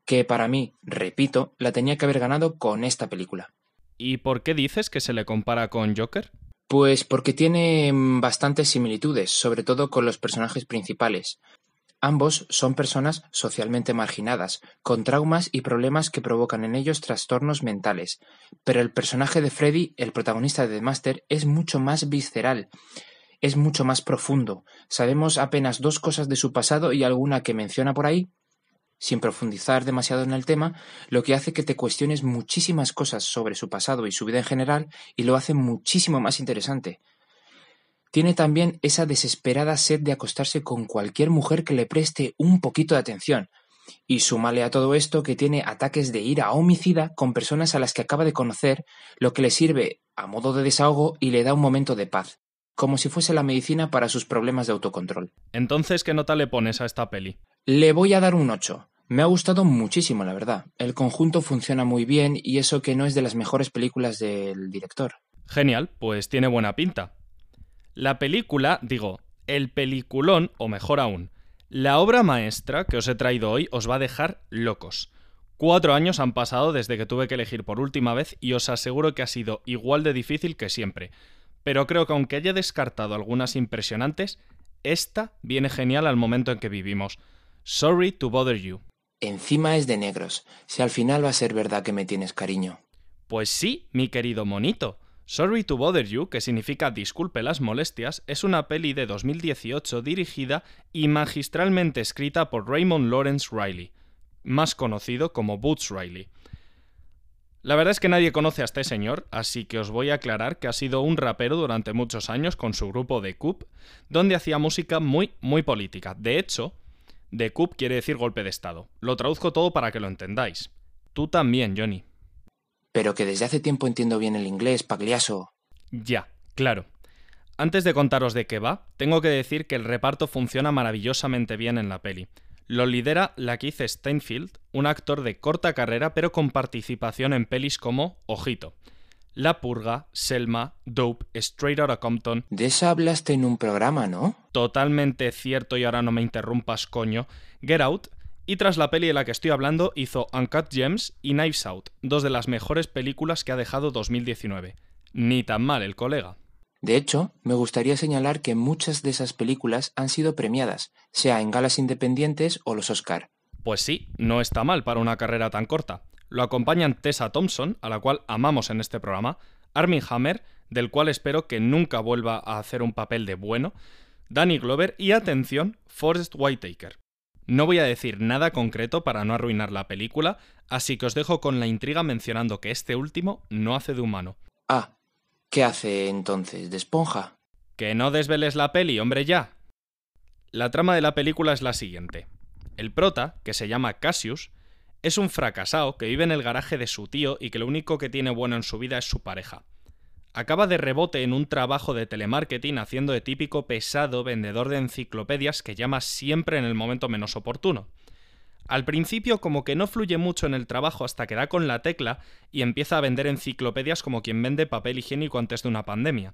que para mí, repito, la tenía que haber ganado con esta película. ¿Y por qué dices que se le compara con Joker? Pues porque tiene bastantes similitudes, sobre todo con los personajes principales. Ambos son personas socialmente marginadas, con traumas y problemas que provocan en ellos trastornos mentales, pero el personaje de Freddy, el protagonista de The Master, es mucho más visceral, es mucho más profundo. Sabemos apenas dos cosas de su pasado y alguna que menciona por ahí, sin profundizar demasiado en el tema, lo que hace que te cuestiones muchísimas cosas sobre su pasado y su vida en general y lo hace muchísimo más interesante. Tiene también esa desesperada sed de acostarse con cualquier mujer que le preste un poquito de atención. Y súmale a todo esto que tiene ataques de ira homicida con personas a las que acaba de conocer, lo que le sirve a modo de desahogo y le da un momento de paz, como si fuese la medicina para sus problemas de autocontrol. Entonces, ¿qué nota le pones a esta peli? Le voy a dar un 8. Me ha gustado muchísimo, la verdad. El conjunto funciona muy bien y eso que no es de las mejores películas del director. Genial, pues tiene buena pinta. La película, digo, el peliculón, o mejor aún, la obra maestra que os he traído hoy os va a dejar locos. Cuatro años han pasado desde que tuve que elegir por última vez y os aseguro que ha sido igual de difícil que siempre. Pero creo que aunque haya descartado algunas impresionantes, esta viene genial al momento en que vivimos. Sorry to bother you. Encima es de negros. Si al final va a ser verdad que me tienes cariño. Pues sí, mi querido monito. Sorry to Bother You, que significa Disculpe las molestias, es una peli de 2018 dirigida y magistralmente escrita por Raymond Lawrence Riley, más conocido como Boots Riley. La verdad es que nadie conoce a este señor, así que os voy a aclarar que ha sido un rapero durante muchos años con su grupo The Coop, donde hacía música muy, muy política. De hecho, The Coop quiere decir golpe de Estado. Lo traduzco todo para que lo entendáis. Tú también, Johnny. Pero que desde hace tiempo entiendo bien el inglés, Pagliaso. Ya, claro. Antes de contaros de qué va, tengo que decir que el reparto funciona maravillosamente bien en la peli. Lo lidera Lakeith Steinfield, un actor de corta carrera pero con participación en pelis como Ojito, La Purga, Selma, Dope, Straight Outta Compton. De esa hablaste en un programa, ¿no? Totalmente cierto y ahora no me interrumpas, coño. Get Out. Y tras la peli de la que estoy hablando, hizo Uncut Gems y Knives Out, dos de las mejores películas que ha dejado 2019. Ni tan mal el colega. De hecho, me gustaría señalar que muchas de esas películas han sido premiadas, sea en galas independientes o los Oscar. Pues sí, no está mal para una carrera tan corta. Lo acompañan Tessa Thompson, a la cual amamos en este programa, Armie Hammer, del cual espero que nunca vuelva a hacer un papel de bueno, Danny Glover y, atención, Forrest Whitaker. No voy a decir nada concreto para no arruinar la película, así que os dejo con la intriga mencionando que este último no hace de humano. Ah, ¿qué hace entonces? ¿De esponja? Que no desveles la peli, hombre ya. La trama de la película es la siguiente. El prota, que se llama Cassius, es un fracasado que vive en el garaje de su tío y que lo único que tiene bueno en su vida es su pareja. Acaba de rebote en un trabajo de telemarketing haciendo de típico pesado vendedor de enciclopedias que llama siempre en el momento menos oportuno. Al principio como que no fluye mucho en el trabajo hasta que da con la tecla y empieza a vender enciclopedias como quien vende papel higiénico antes de una pandemia.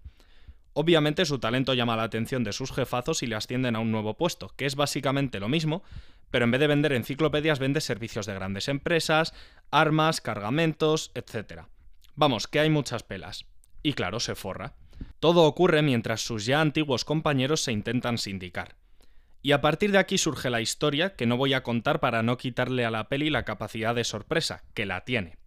Obviamente su talento llama la atención de sus jefazos y le ascienden a un nuevo puesto, que es básicamente lo mismo, pero en vez de vender enciclopedias vende servicios de grandes empresas, armas, cargamentos, etc. Vamos, que hay muchas pelas. Y claro, se forra. Todo ocurre mientras sus ya antiguos compañeros se intentan sindicar. Y a partir de aquí surge la historia que no voy a contar para no quitarle a la peli la capacidad de sorpresa, que la tiene.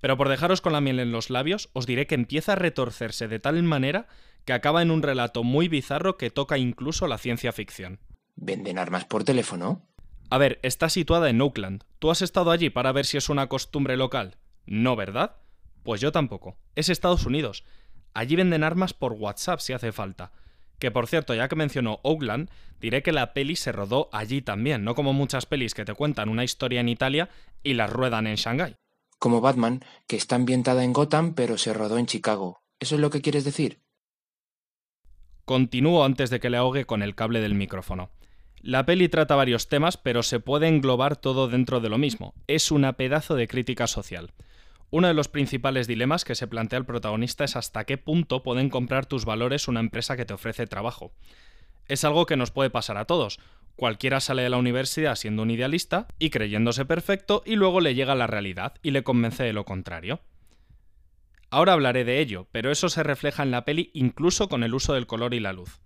Pero por dejaros con la miel en los labios, os diré que empieza a retorcerse de tal manera que acaba en un relato muy bizarro que toca incluso la ciencia ficción. ¿Venden armas por teléfono? A ver, está situada en Oakland. ¿Tú has estado allí para ver si es una costumbre local? No, ¿verdad? Pues yo tampoco. Es Estados Unidos. Allí venden armas por WhatsApp si hace falta. Que por cierto, ya que mencionó Oakland, diré que la peli se rodó allí también, no como muchas pelis que te cuentan una historia en Italia y las ruedan en Shanghái. Como Batman, que está ambientada en Gotham pero se rodó en Chicago. ¿Eso es lo que quieres decir? Continúo antes de que le ahogue con el cable del micrófono. La peli trata varios temas, pero se puede englobar todo dentro de lo mismo. Es una pedazo de crítica social. Uno de los principales dilemas que se plantea el protagonista es hasta qué punto pueden comprar tus valores una empresa que te ofrece trabajo. Es algo que nos puede pasar a todos. Cualquiera sale de la universidad siendo un idealista y creyéndose perfecto y luego le llega la realidad y le convence de lo contrario. Ahora hablaré de ello, pero eso se refleja en la peli incluso con el uso del color y la luz.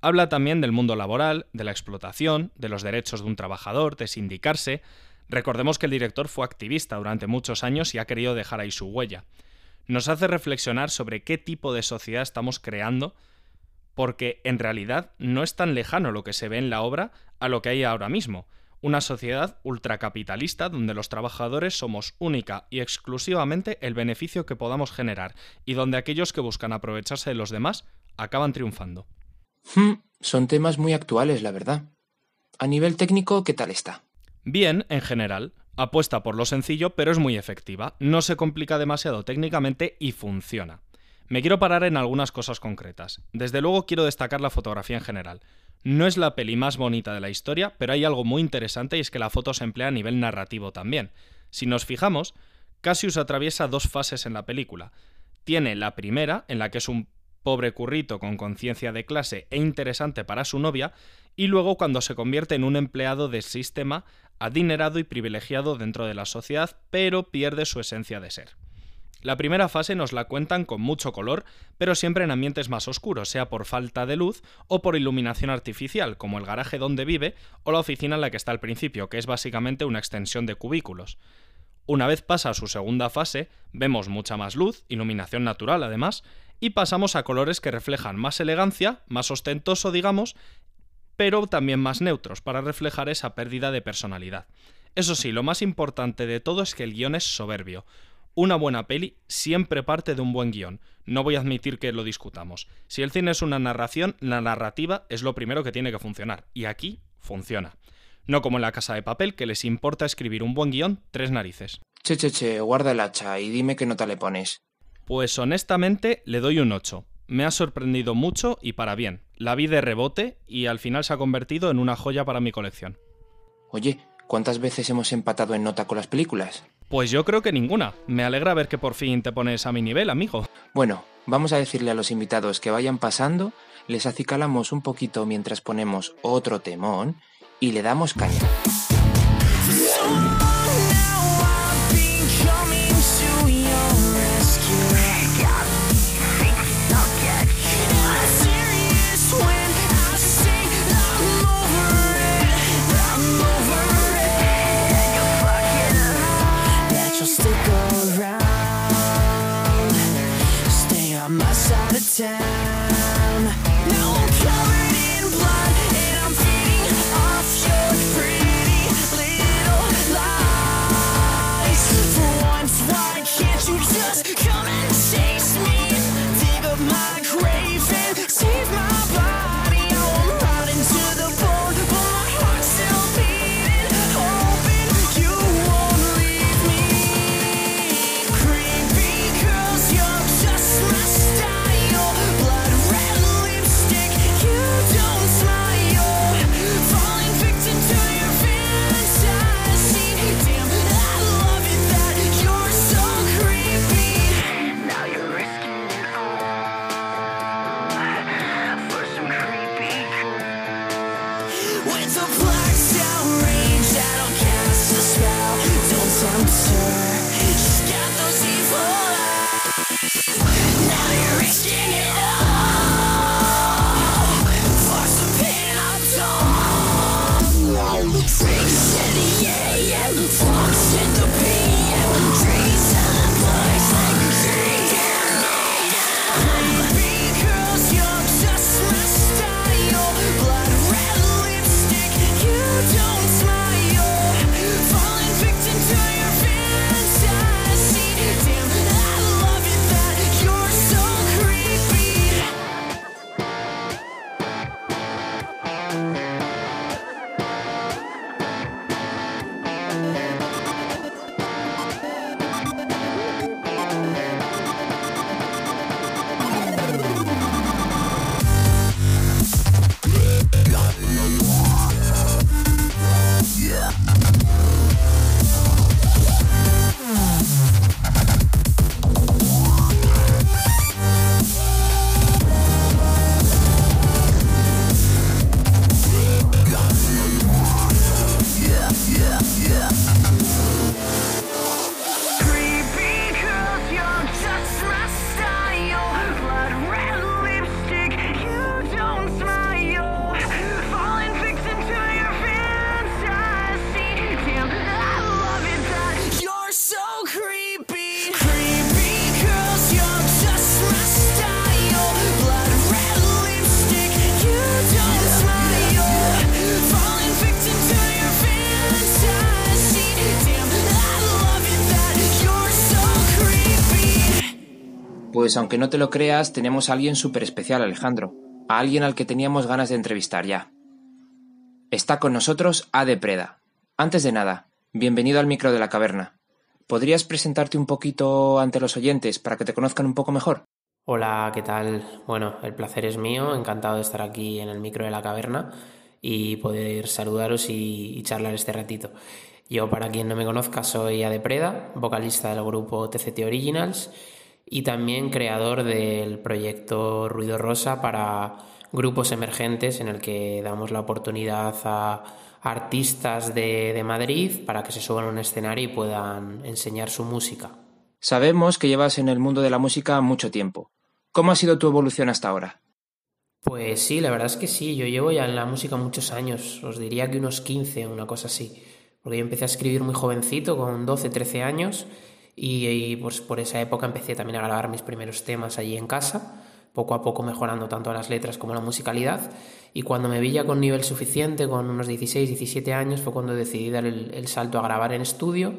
Habla también del mundo laboral, de la explotación, de los derechos de un trabajador, de sindicarse. Recordemos que el director fue activista durante muchos años y ha querido dejar ahí su huella. Nos hace reflexionar sobre qué tipo de sociedad estamos creando, porque en realidad no es tan lejano lo que se ve en la obra a lo que hay ahora mismo. Una sociedad ultracapitalista donde los trabajadores somos única y exclusivamente el beneficio que podamos generar y donde aquellos que buscan aprovecharse de los demás acaban triunfando. Hmm, son temas muy actuales, la verdad. A nivel técnico, ¿qué tal está? Bien, en general. Apuesta por lo sencillo, pero es muy efectiva. No se complica demasiado técnicamente y funciona. Me quiero parar en algunas cosas concretas. Desde luego quiero destacar la fotografía en general. No es la peli más bonita de la historia, pero hay algo muy interesante y es que la foto se emplea a nivel narrativo también. Si nos fijamos, Cassius atraviesa dos fases en la película. Tiene la primera, en la que es un pobre currito con conciencia de clase e interesante para su novia, y luego cuando se convierte en un empleado del sistema, adinerado y privilegiado dentro de la sociedad, pero pierde su esencia de ser. La primera fase nos la cuentan con mucho color, pero siempre en ambientes más oscuros, sea por falta de luz o por iluminación artificial, como el garaje donde vive o la oficina en la que está al principio, que es básicamente una extensión de cubículos. Una vez pasa a su segunda fase, vemos mucha más luz, iluminación natural además, y pasamos a colores que reflejan más elegancia, más ostentoso digamos, pero también más neutros para reflejar esa pérdida de personalidad. Eso sí, lo más importante de todo es que el guion es soberbio. Una buena peli siempre parte de un buen guion. No voy a admitir que lo discutamos. Si el cine es una narración, la narrativa es lo primero que tiene que funcionar. Y aquí funciona. No como en la casa de papel, que les importa escribir un buen guion tres narices. Che, che, che, guarda el hacha y dime qué nota le pones. Pues honestamente le doy un 8. Me ha sorprendido mucho y para bien. La vi de rebote y al final se ha convertido en una joya para mi colección. Oye, ¿cuántas veces hemos empatado en nota con las películas? Pues yo creo que ninguna. Me alegra ver que por fin te pones a mi nivel, amigo. Bueno, vamos a decirle a los invitados que vayan pasando, les acicalamos un poquito mientras ponemos otro temón y le damos caña. time Pues aunque no te lo creas, tenemos a alguien súper especial, Alejandro. A alguien al que teníamos ganas de entrevistar ya. Está con nosotros A de Preda. Antes de nada, bienvenido al micro de la caverna. ¿Podrías presentarte un poquito ante los oyentes para que te conozcan un poco mejor? Hola, ¿qué tal? Bueno, el placer es mío, encantado de estar aquí en el micro de la caverna y poder saludaros y, y charlar este ratito. Yo, para quien no me conozca, soy Ade Preda, vocalista del grupo TCT Originals y también creador del proyecto Ruido Rosa para grupos emergentes en el que damos la oportunidad a artistas de, de Madrid para que se suban a un escenario y puedan enseñar su música. Sabemos que llevas en el mundo de la música mucho tiempo. ¿Cómo ha sido tu evolución hasta ahora? Pues sí, la verdad es que sí, yo llevo ya en la música muchos años, os diría que unos 15, una cosa así, porque yo empecé a escribir muy jovencito, con 12, 13 años, y, y, pues por esa época empecé también a grabar mis primeros temas allí en casa, poco a poco mejorando tanto las letras como la musicalidad, y cuando me vi ya con nivel suficiente, con unos 16, 17 años, fue cuando decidí dar el, el salto a grabar en estudio,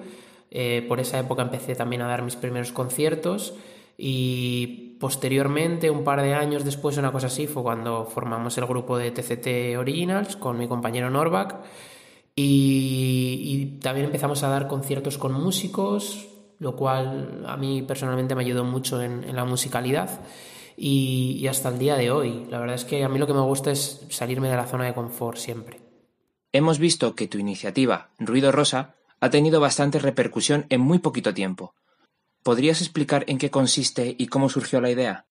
eh, por esa época empecé también a dar mis primeros conciertos, y posteriormente, un par de años después, una cosa así, fue cuando formamos el grupo de TCT Originals con mi compañero Norback. Y, y, también empezamos a dar conciertos con músicos, lo cual a mí personalmente me ayudó mucho en, en la musicalidad. y, y hasta el día de hoy. La verdad es que a mí lo que me gusta es salirme de la zona de confort siempre. Hemos visto que tu iniciativa, Ruido Rosa, ha tenido bastante repercusión en muy poquito tiempo. ¿Podrías explicar en qué consiste y cómo surgió la idea?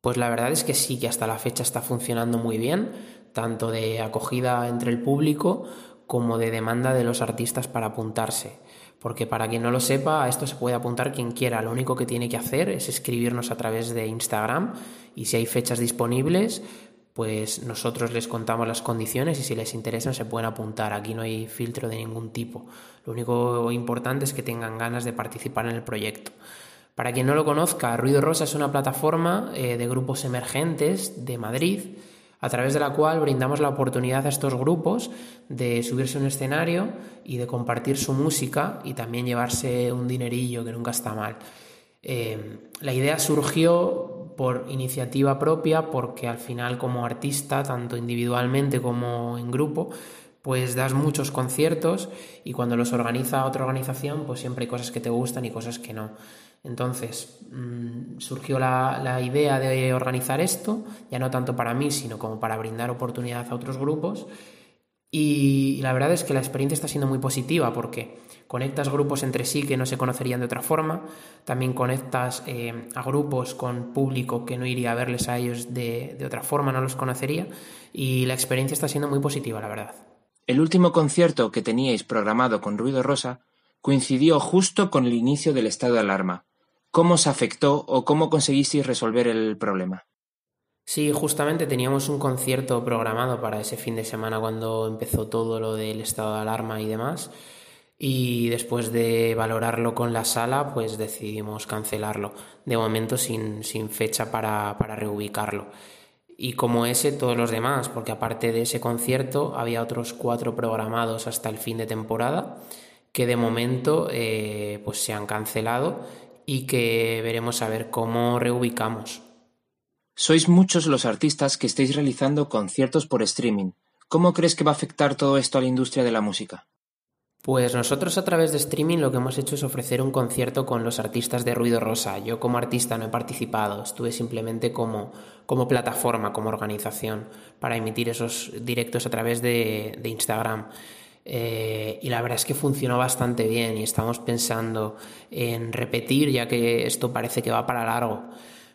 Pues la verdad es que sí, que hasta la fecha está funcionando muy bien, tanto de acogida entre el público como de demanda de los artistas para apuntarse. Porque para quien no lo sepa, a esto se puede apuntar quien quiera. Lo único que tiene que hacer es escribirnos a través de Instagram y si hay fechas disponibles, pues nosotros les contamos las condiciones y si les interesa se pueden apuntar. Aquí no hay filtro de ningún tipo. Lo único importante es que tengan ganas de participar en el proyecto. Para quien no lo conozca, Ruido Rosa es una plataforma eh, de grupos emergentes de Madrid a través de la cual brindamos la oportunidad a estos grupos de subirse a un escenario y de compartir su música y también llevarse un dinerillo que nunca está mal. Eh, la idea surgió por iniciativa propia porque al final como artista, tanto individualmente como en grupo, pues das muchos conciertos y cuando los organiza otra organización, pues siempre hay cosas que te gustan y cosas que no. Entonces mmm, surgió la, idea de organizar esto, ya no tanto para mí, sino como para brindar oportunidad a otros grupos. Y, y la verdad es que la experiencia está siendo muy positiva porque conectas grupos entre sí que no se conocerían de otra forma, también conectas eh, a grupos con público que no iría a verles a ellos de, de otra forma, no los conocería, y la experiencia está siendo muy positiva, la verdad. El último concierto que teníais programado con Ruido Rosa coincidió justo con el inicio del estado de alarma. ¿Cómo os afectó o cómo conseguisteis resolver el problema? Sí, justamente teníamos un concierto programado para ese fin de semana cuando empezó todo lo del estado de alarma y demás. Y después de valorarlo con la sala, pues decidimos cancelarlo. De momento sin, sin fecha para, para reubicarlo. Y como ese, todos los demás, porque aparte de ese concierto había otros cuatro programados hasta el fin de temporada que de momento eh, pues se han cancelado y que veremos a ver cómo reubicamos. Sois muchos los artistas que estáis realizando conciertos por streaming. ¿Cómo crees que va a afectar todo esto a la industria de la música? Pues nosotros a través de streaming lo que hemos hecho es ofrecer un concierto con los artistas de Ruido Rosa. Yo como artista no he participado, estuve simplemente como, como plataforma, como organización, para emitir esos directos a través de, de Instagram. Eh, y la verdad es que funcionó bastante bien y estamos pensando en repetir ya que esto parece que va para largo.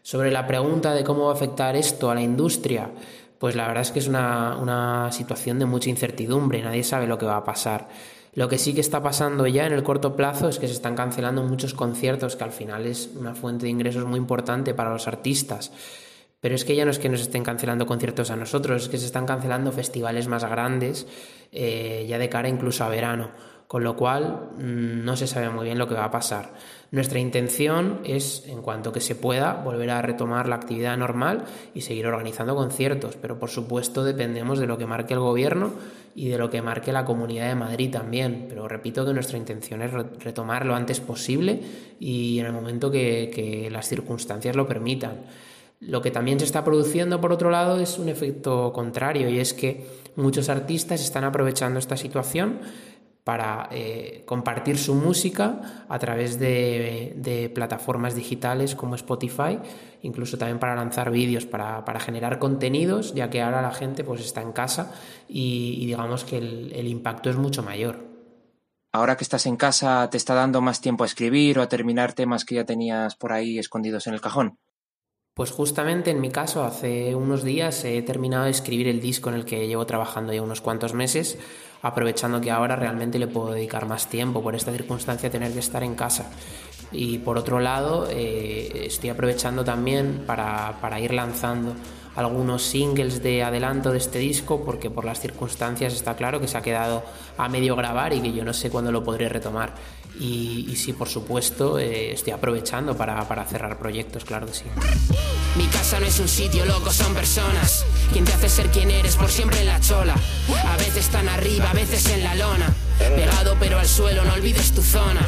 Sobre la pregunta de cómo va a afectar esto a la industria, pues la verdad es que es una, una situación de mucha incertidumbre, nadie sabe lo que va a pasar. Lo que sí que está pasando ya en el corto plazo es que se están cancelando muchos conciertos, que al final es una fuente de ingresos muy importante para los artistas. Pero es que ya no es que nos estén cancelando conciertos a nosotros, es que se están cancelando festivales más grandes, eh, ya de cara incluso a verano. Con lo cual mmm, no se sabe muy bien lo que va a pasar. Nuestra intención es, en cuanto que se pueda, volver a retomar la actividad normal y seguir organizando conciertos, pero por supuesto dependemos de lo que marque el gobierno y de lo que marque la Comunidad de Madrid también. Pero repito que nuestra intención es retomar lo antes posible y en el momento que las circunstancias lo permitan. Lo que también se está produciendo, por otro lado, es un efecto contrario y es que muchos artistas están aprovechando esta situación para eh, compartir su música a través de, plataformas digitales como Spotify, incluso también para lanzar vídeos, para, generar contenidos, ya que ahora la gente pues está en casa y, digamos que el impacto es mucho mayor. Ahora que estás en casa, ¿te está dando más tiempo a escribir o a terminar temas que ya tenías por ahí escondidos en el cajón? Pues justamente en mi caso, hace unos días he terminado de escribir el disco en el que llevo trabajando ya unos cuantos meses, aprovechando que ahora realmente le puedo dedicar más tiempo por esta circunstancia tener que estar en casa. Y por otro lado, eh, estoy aprovechando también para, para ir lanzando algunos singles de adelanto de este disco porque por las circunstancias está claro que se ha quedado a medio grabar y que yo no sé cuándo lo podré retomar. Y, y sí, por supuesto, eh, estoy aprovechando para, para, cerrar proyectos, claro que sí. Mi casa no es un sitio, loco, son personas. Quien te hace ser quien eres por siempre en la chola. A veces tan arriba, a veces en la lona. Pegado pero al suelo, no olvides tu zona.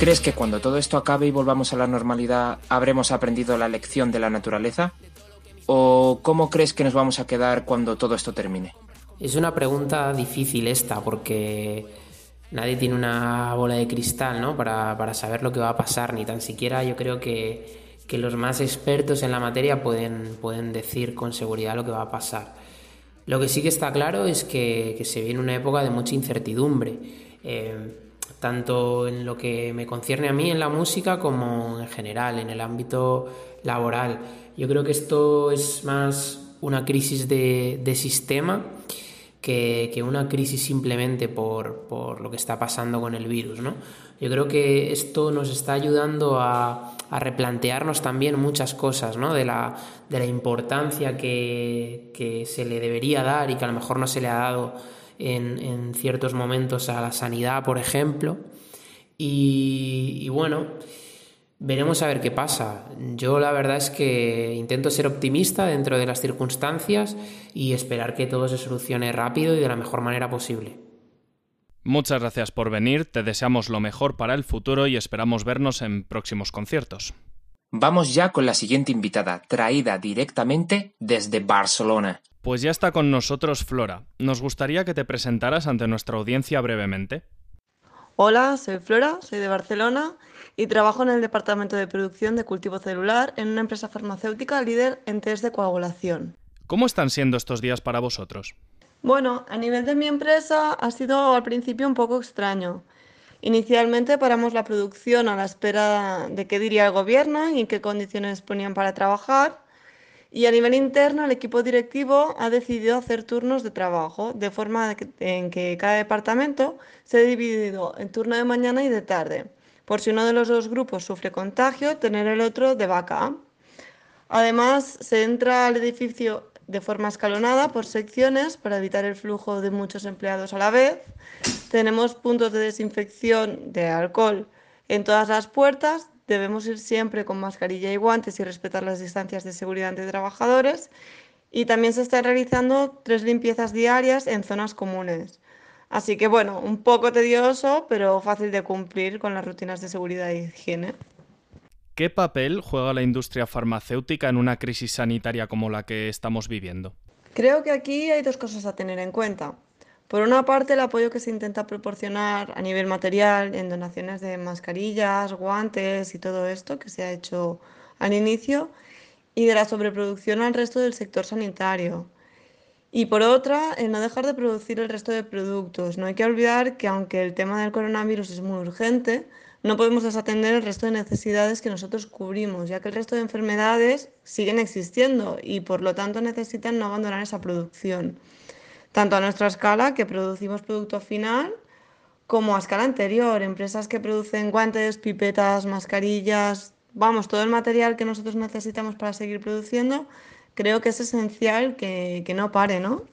¿Crees que cuando todo esto acabe y volvamos a la normalidad habremos aprendido la lección de la naturaleza? ¿O cómo crees que nos vamos a quedar cuando todo esto termine? Es una pregunta difícil esta porque nadie tiene una bola de cristal ¿no? para, para saber lo que va a pasar, ni tan siquiera yo creo que, que los más expertos en la materia pueden, pueden decir con seguridad lo que va a pasar. Lo que sí que está claro es que, que se viene una época de mucha incertidumbre. Eh, tanto en lo que me concierne a mí en la música como en general, en el ámbito laboral. Yo creo que esto es más una crisis de, sistema que, que, una crisis simplemente por, por, lo que está pasando con el virus. ¿no? Yo creo que esto nos está ayudando a, a replantearnos también muchas cosas, ¿no? de, la, de la importancia que, que se le debería dar y que a lo mejor no se le ha dado en, en ciertos momentos a la sanidad, por ejemplo. Y, y, bueno, veremos a ver qué pasa. Yo la verdad es que intento ser optimista dentro de las circunstancias y esperar que todo se solucione rápido y de la mejor manera posible. Muchas gracias por venir, te deseamos lo mejor para el futuro y esperamos vernos en próximos conciertos. Vamos ya con la siguiente invitada, traída directamente desde Barcelona. Pues ya está con nosotros Flora. Nos gustaría que te presentaras ante nuestra audiencia brevemente. Hola, soy Flora, soy de Barcelona y trabajo en el departamento de producción de cultivo celular en una empresa farmacéutica líder en test de coagulación. ¿Cómo están siendo estos días para vosotros? Bueno, a nivel de mi empresa ha sido al principio un poco extraño. Inicialmente paramos la producción a la espera de qué diría el gobierno y en qué condiciones ponían para trabajar y a nivel interno, el equipo directivo ha decidido hacer turnos de trabajo, de forma en que cada departamento se ha dividido en turno de mañana y de tarde. Por si uno de los dos grupos sufre contagio, tener el otro de vaca. Además, se entra al edificio de forma escalonada por secciones para evitar el flujo de muchos empleados a la vez. Tenemos puntos de desinfección de alcohol en todas las puertas, Debemos ir siempre con mascarilla y guantes y respetar las distancias de seguridad entre trabajadores. Y también se están realizando tres limpiezas diarias en zonas comunes. Así que bueno, un poco tedioso, pero fácil de cumplir con las rutinas de seguridad e higiene. ¿Qué papel juega la industria farmacéutica en una crisis sanitaria como la que estamos viviendo? Creo que aquí hay dos cosas a tener en cuenta. Por una parte, el apoyo que se intenta proporcionar a nivel material en donaciones de mascarillas, guantes y todo esto que se ha hecho al inicio, y de la sobreproducción al resto del sector sanitario. Y por otra, el no dejar de producir el resto de productos. No hay que olvidar que aunque el tema del coronavirus es muy urgente, no podemos desatender el resto de necesidades que nosotros cubrimos, ya que el resto de enfermedades siguen existiendo y por lo tanto necesitan no abandonar esa producción tanto a nuestra escala, que producimos producto final, como a escala anterior, empresas que producen guantes, pipetas, mascarillas, vamos, todo el material que nosotros necesitamos para seguir produciendo, creo que es esencial que, que no pare, ¿no?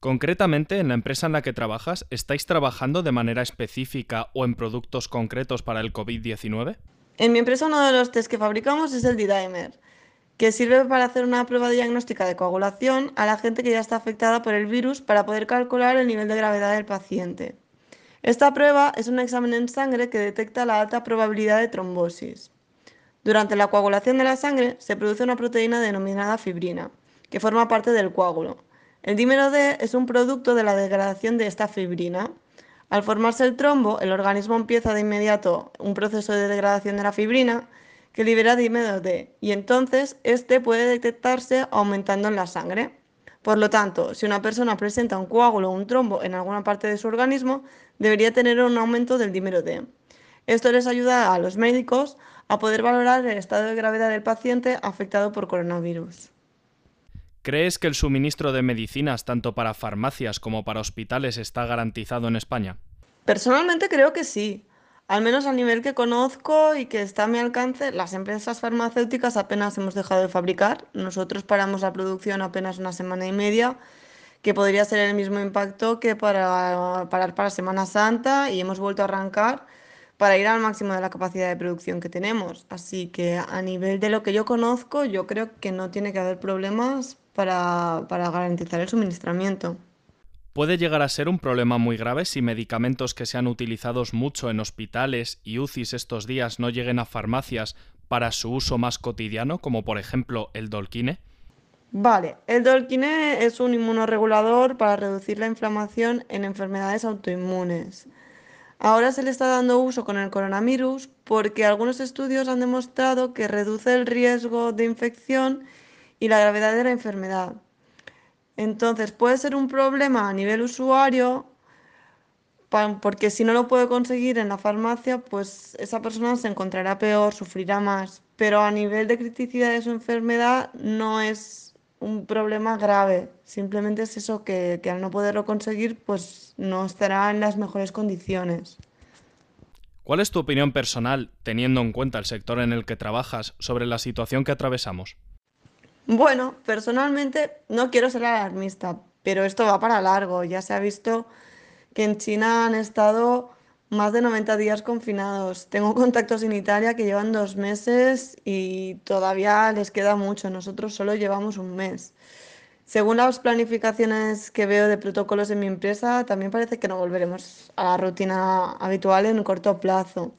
Concretamente, en la empresa en la que trabajas, ¿estáis trabajando de manera específica o en productos concretos para el COVID-19? En mi empresa uno de los test que fabricamos es el D-Dimer que sirve para hacer una prueba diagnóstica de coagulación a la gente que ya está afectada por el virus para poder calcular el nivel de gravedad del paciente. Esta prueba es un examen en sangre que detecta la alta probabilidad de trombosis. Durante la coagulación de la sangre se produce una proteína denominada fibrina, que forma parte del coágulo. El dímero D es un producto de la degradación de esta fibrina. Al formarse el trombo, el organismo empieza de inmediato un proceso de degradación de la fibrina que libera dímero D y entonces este puede detectarse aumentando en la sangre. Por lo tanto, si una persona presenta un coágulo o un trombo en alguna parte de su organismo, debería tener un aumento del dímero D. Esto les ayuda a los médicos a poder valorar el estado de gravedad del paciente afectado por coronavirus. ¿Crees que el suministro de medicinas tanto para farmacias como para hospitales está garantizado en España? Personalmente creo que sí. Al menos a nivel que conozco y que está a mi alcance, las empresas farmacéuticas apenas hemos dejado de fabricar. Nosotros paramos la producción apenas una semana y media, que podría ser el mismo impacto que para parar para Semana Santa y hemos vuelto a arrancar, para ir al máximo de la capacidad de producción que tenemos. Así que a nivel de lo que yo conozco, yo creo que no tiene que haber problemas para, para garantizar el suministramiento. Puede llegar a ser un problema muy grave si medicamentos que sean utilizados mucho en hospitales y UCIs estos días no lleguen a farmacias para su uso más cotidiano, como por ejemplo el Dolquine. Vale, el Dolquine es un inmunoregulador para reducir la inflamación en enfermedades autoinmunes. Ahora se le está dando uso con el coronavirus porque algunos estudios han demostrado que reduce el riesgo de infección y la gravedad de la enfermedad. Entonces puede ser un problema a nivel usuario porque si no lo puede conseguir en la farmacia, pues esa persona se encontrará peor, sufrirá más. Pero a nivel de criticidad de su enfermedad no es un problema grave. Simplemente es eso que, que al no poderlo conseguir, pues no estará en las mejores condiciones. ¿Cuál es tu opinión personal, teniendo en cuenta el sector en el que trabajas, sobre la situación que atravesamos? Bueno, personalmente no quiero ser alarmista, pero esto va para largo. Ya se ha visto que en China han estado más de 90 días confinados. Tengo contactos en Italia que llevan dos meses y todavía les queda mucho. Nosotros solo llevamos un mes. Según las planificaciones que veo de protocolos en mi empresa, también parece que no volveremos a la rutina habitual en corto plazo.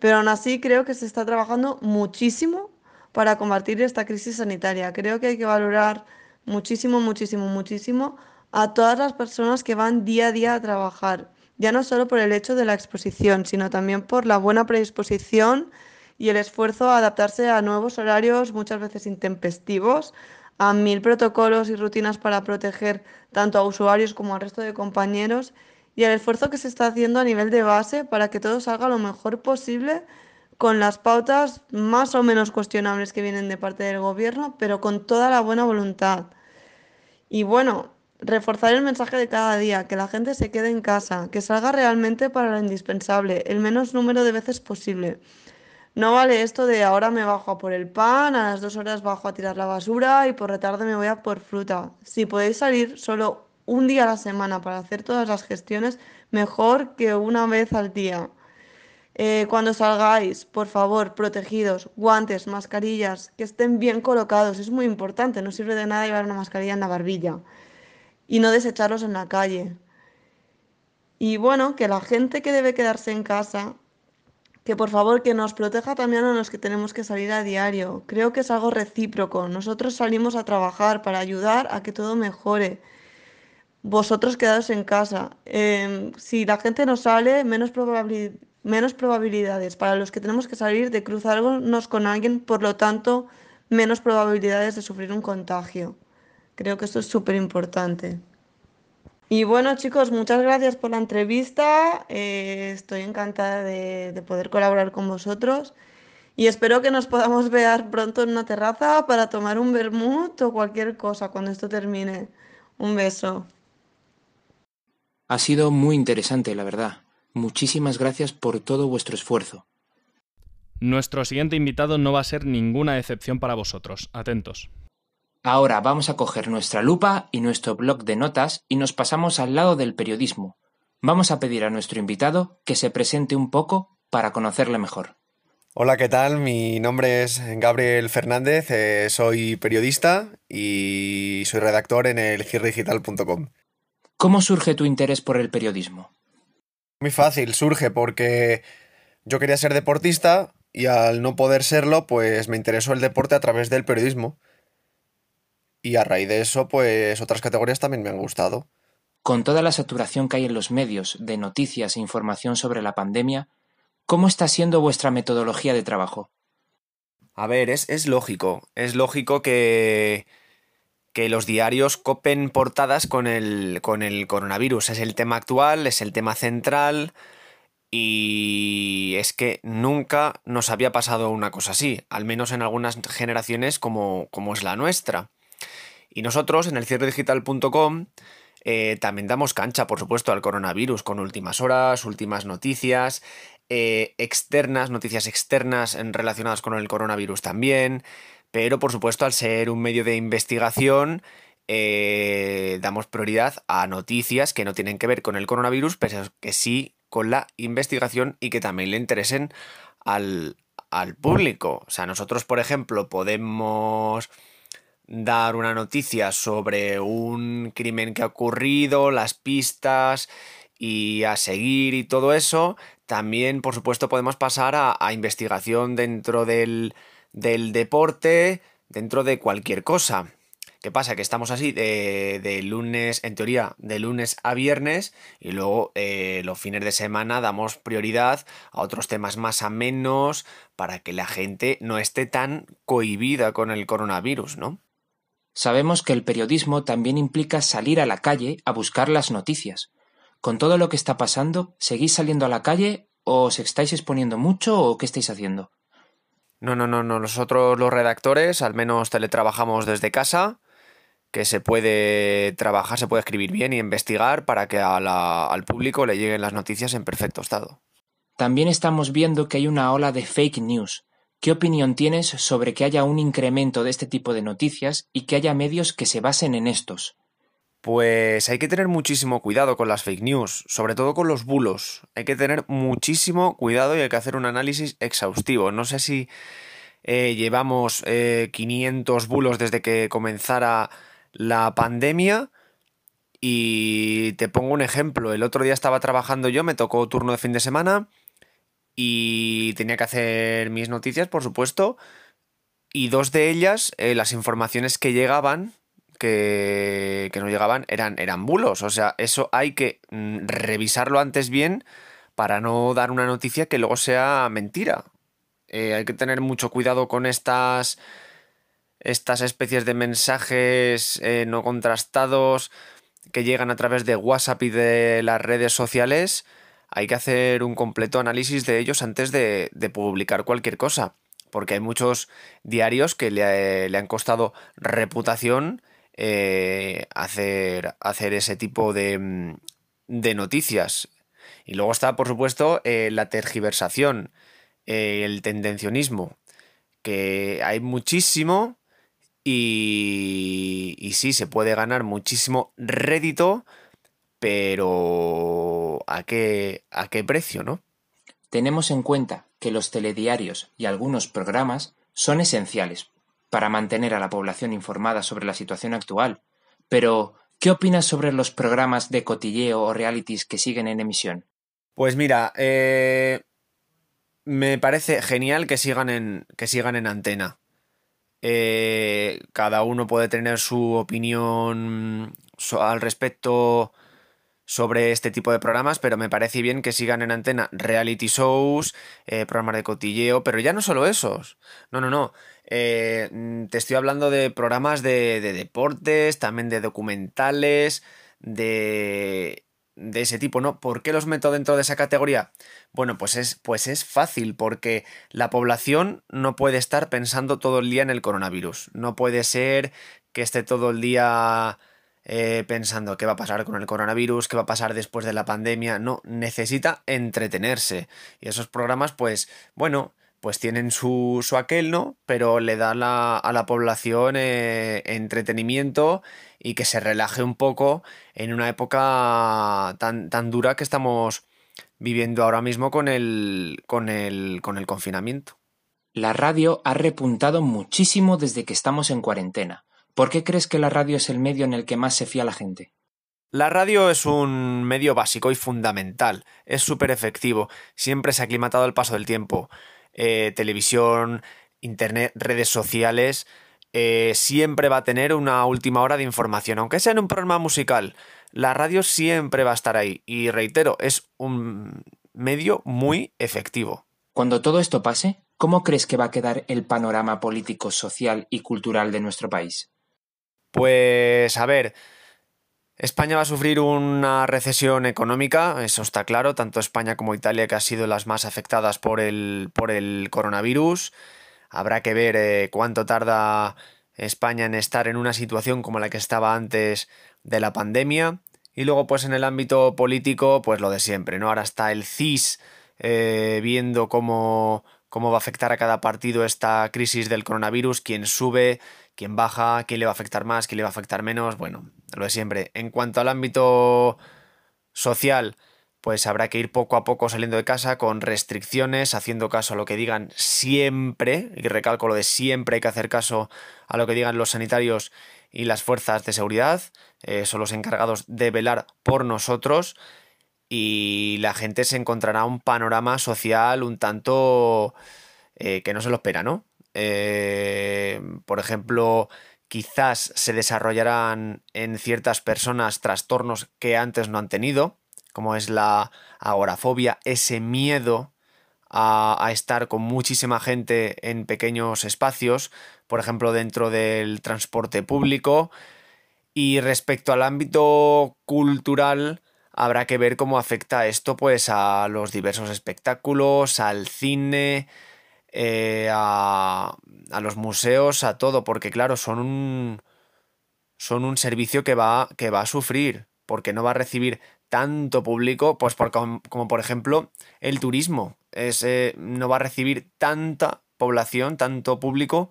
Pero aún así creo que se está trabajando muchísimo para combatir esta crisis sanitaria. Creo que hay que valorar muchísimo, muchísimo, muchísimo a todas las personas que van día a día a trabajar, ya no solo por el hecho de la exposición, sino también por la buena predisposición y el esfuerzo a adaptarse a nuevos horarios, muchas veces intempestivos, a mil protocolos y rutinas para proteger tanto a usuarios como al resto de compañeros y el esfuerzo que se está haciendo a nivel de base para que todo salga lo mejor posible con las pautas más o menos cuestionables que vienen de parte del gobierno, pero con toda la buena voluntad. Y bueno, reforzar el mensaje de cada día, que la gente se quede en casa, que salga realmente para lo indispensable, el menos número de veces posible. No vale esto de ahora me bajo a por el pan, a las dos horas bajo a tirar la basura y por la tarde me voy a por fruta. Si podéis salir solo un día a la semana para hacer todas las gestiones, mejor que una vez al día. Eh, cuando salgáis, por favor, protegidos, guantes, mascarillas, que estén bien colocados, es muy importante, no sirve de nada llevar una mascarilla en la barbilla y no desecharlos en la calle. Y bueno, que la gente que debe quedarse en casa, que por favor que nos proteja también a los que tenemos que salir a diario. Creo que es algo recíproco. Nosotros salimos a trabajar para ayudar a que todo mejore. Vosotros quedaos en casa. Em, si la gente no sale, menos probabili- menos probabilidades para los que tenemos que salir de cruzarnos con alguien, por lo tanto, menos probabilidades de sufrir un contagio. Creo que esto es súper importante. Y bueno, chicos, muchas gracias por la entrevista. eh, estoy encantada de, de poder colaborar con vosotros. Y espero que nos podamos ver pronto en una terraza para tomar un vermut o cualquier cosa cuando esto termine. Un beso. Ha sido muy interesante, la verdad. Muchísimas gracias por todo vuestro esfuerzo. Nuestro siguiente invitado no va a ser ninguna excepción para vosotros. Atentos. Ahora vamos a coger nuestra lupa y nuestro bloc de notas y nos pasamos al lado del periodismo. Vamos a pedir a nuestro invitado que se presente un poco para conocerle mejor. Hola, ¿qué tal? Mi nombre es Gabriel Fernández, eh, soy periodista y soy redactor en el girdigital.com. ¿Cómo surge tu interés por el periodismo? Muy fácil, surge porque yo quería ser deportista y al no poder serlo, pues me interesó el deporte a través del periodismo. Y a raíz de eso, pues otras categorías también me han gustado. Con toda la saturación que hay en los medios de noticias e información sobre la pandemia, ¿cómo está siendo vuestra metodología de trabajo? A ver, es, es lógico, es lógico que, que los diarios copen portadas con el, con el coronavirus. Es el tema actual, es el tema central y es que nunca nos había pasado una cosa así, al menos en algunas generaciones como, como es la nuestra. Y nosotros en el cierredigital.com eh, también damos cancha, por supuesto, al coronavirus con últimas horas, últimas noticias, eh, externas, noticias externas relacionadas con el coronavirus también, pero por supuesto al ser un medio de investigación eh, damos prioridad a noticias que no tienen que ver con el coronavirus, pero que sí con la investigación y que también le interesen al, al público. O sea, nosotros, por ejemplo, podemos dar una noticia sobre un crimen que ha ocurrido, las pistas y a seguir y todo eso. También, por supuesto, podemos pasar a, a investigación dentro del, del deporte, dentro de cualquier cosa. ¿Qué pasa? Que estamos así de, de lunes, en teoría, de lunes a viernes y luego eh, los fines de semana damos prioridad a otros temas más amenos para que la gente no esté tan cohibida con el coronavirus, ¿no? Sabemos que el periodismo también implica salir a la calle a buscar las noticias. Con todo lo que está pasando, ¿seguís saliendo a la calle o os estáis exponiendo mucho o qué estáis haciendo? No, no, no, no. Nosotros los redactores al menos teletrabajamos desde casa, que se puede trabajar, se puede escribir bien y investigar para que al público le lleguen las noticias en perfecto estado. También estamos viendo que hay una ola de fake news. ¿Qué opinión tienes sobre que haya un incremento de este tipo de noticias y que haya medios que se basen en estos? Pues hay que tener muchísimo cuidado con las fake news, sobre todo con los bulos. Hay que tener muchísimo cuidado y hay que hacer un análisis exhaustivo. No sé si eh, llevamos eh, 500 bulos desde que comenzara la pandemia. Y te pongo un ejemplo. El otro día estaba trabajando yo, me tocó turno de fin de semana y tenía que hacer mis noticias, por supuesto. Y dos de ellas, eh, las informaciones que llegaban, que, que nos llegaban, eran, eran bulos. O sea, eso hay que mm, revisarlo antes bien para no dar una noticia que luego sea mentira. Eh, hay que tener mucho cuidado con estas, estas especies de mensajes eh, no contrastados que llegan a través de WhatsApp y de las redes sociales. Hay que hacer un completo análisis de ellos antes de, de publicar cualquier cosa. Porque hay muchos diarios que le, le han costado reputación eh, hacer, hacer ese tipo de, mm, de noticias. Y luego está, por supuesto, eh, la tergiversación, eh, el tendencionismo, que hay muchísimo y, y sí, se puede ganar muchísimo rédito, pero ¿a qué, a qué precio, no? Tenemos en cuenta que los telediarios y algunos programas son esenciales para mantener a la población informada sobre la situación actual. Pero, ¿qué opinas sobre los programas de cotilleo o realities que siguen en emisión? Pues mira, eh, me parece genial que sigan en, que sigan en antena. Eh, cada uno puede tener su opinión so- al respecto sobre este tipo de programas, pero me parece bien que sigan en antena reality shows, eh, programas de cotilleo, pero ya no solo esos. No, no, no. Eh, mm, te estoy hablando de programas de, de deportes, también de documentales, de, de ese tipo, ¿no? ¿Por qué los meto dentro de esa categoría? Bueno, pues es, pues es fácil, porque la población no puede estar pensando todo el día en el coronavirus. No puede ser que esté todo el día eh, pensando qué va a pasar con el coronavirus, qué va a pasar después de la pandemia. No, necesita entretenerse. Y esos programas, pues, bueno, pues tienen su, su aquel, ¿no? Pero le dan la- a la población eh, entretenimiento y que se relaje un poco en una época tan, tan dura que estamos viviendo ahora mismo con el, con el, con el confinamiento. La radio ha repuntado muchísimo desde que estamos en cuarentena. ¿Por qué crees que la radio es el medio en el que más se fía la gente? La radio es un medio básico y fundamental, es súper efectivo, siempre se ha aclimatado al paso del tiempo. Eh, televisión, internet, redes sociales, eh, siempre va a tener una última hora de información, aunque sea en un programa musical. La radio siempre va a estar ahí y reitero, es un medio muy efectivo. Cuando todo esto pase, ¿cómo crees que va a quedar el panorama político, social y cultural de nuestro país? Pues a ver, España va a sufrir una recesión económica, eso está claro, tanto España como Italia que han sido las más afectadas por el, por el coronavirus. Habrá que ver eh, cuánto tarda España en estar en una situación como la que estaba antes de la pandemia. Y luego, pues en el ámbito político, pues lo de siempre, ¿no? Ahora está el CIS eh, viendo cómo, cómo va a afectar a cada partido esta crisis del coronavirus, quién sube, quién baja, quién le va a afectar más, quién le va a afectar menos. Bueno, lo de siempre. En cuanto al ámbito social, pues habrá que ir poco a poco saliendo de casa con restricciones, haciendo caso a lo que digan siempre, y recalco lo de siempre hay que hacer caso a lo que digan los sanitarios y las fuerzas de seguridad, eh, son los encargados de velar por nosotros y la gente se encontrará un panorama social un tanto eh, que no se lo espera, ¿no? Eh, por ejemplo, quizás se desarrollarán en ciertas personas trastornos que antes no han tenido, como es la agorafobia, ese miedo a, estar con muchísima gente en pequeños espacios, por ejemplo dentro del transporte público. Y respecto al ámbito cultural, habrá que ver cómo afecta esto pues a los diversos espectáculos, al cine, eh, a, los museos, a todo, porque claro, son un, son un servicio que va, que va a sufrir, porque no va a recibir tanto público, pues por, como, por ejemplo el turismo, eh, no va a recibir tanta población, tanto público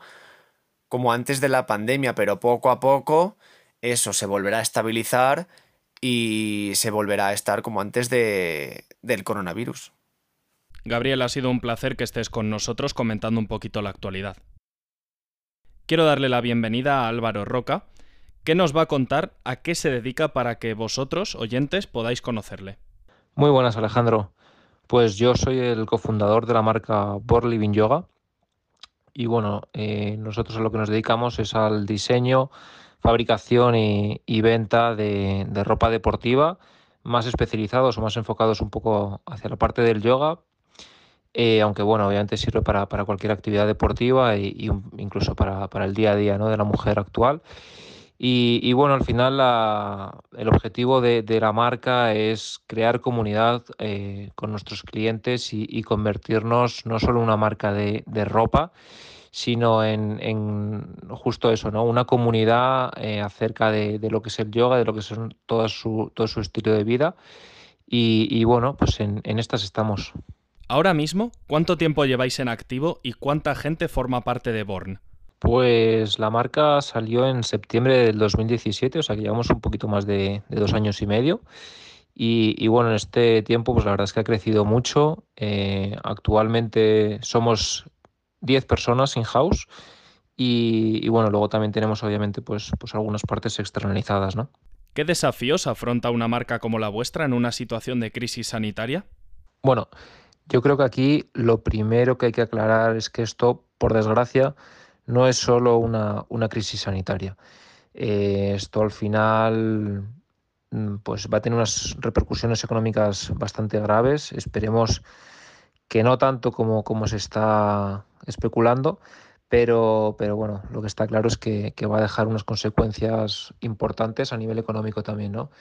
como antes de la pandemia, pero poco a poco eso se volverá a estabilizar y se volverá a estar como antes de, del coronavirus. Gabriel, ha sido un placer que estés con nosotros comentando un poquito la actualidad. Quiero darle la bienvenida a Álvaro Roca, que nos va a contar a qué se dedica para que vosotros, oyentes, podáis conocerle. Muy buenas, Alejandro. Pues yo soy el cofundador de la marca Born Living Yoga. Y bueno, eh, nosotros a lo que nos dedicamos es al diseño, fabricación y, venta de, ropa deportiva, más especializados o más enfocados un poco hacia la parte del yoga, eh, aunque bueno, obviamente sirve para, para cualquier actividad deportiva y, y incluso para, para, el día a día ¿no? de la mujer actual. Y, y bueno, al final la, el objetivo de, de, la marca es crear comunidad eh, con nuestros clientes y, y, convertirnos no solo en una marca de, de ropa, sino en, en, justo eso, ¿no? Una comunidad eh, acerca de, de, lo que es el yoga, de lo que es todo su, todo su estilo de vida. Y, y bueno, pues en, en, estas estamos. Ahora mismo, ¿cuánto tiempo lleváis en activo y cuánta gente forma parte de Born? Pues la marca salió en septiembre del 2017, o sea que llevamos un poquito más de, de dos años y medio. Y, y, bueno, en este tiempo, pues la verdad es que ha crecido mucho. Eh, actualmente somos 10 personas in-house y, y, bueno, luego también tenemos obviamente pues, pues algunas partes externalizadas, ¿no? ¿Qué desafíos afronta una marca como la vuestra en una situación de crisis sanitaria? Bueno, yo creo que aquí lo primero que hay que aclarar es que esto, por desgracia, no es solo una, una crisis sanitaria. Eh, esto al final pues va a tener unas repercusiones económicas bastante graves. Esperemos que no tanto como, como se está especulando, pero, pero bueno, lo que está claro es que, que, va a dejar unas consecuencias importantes a nivel económico también, ¿no?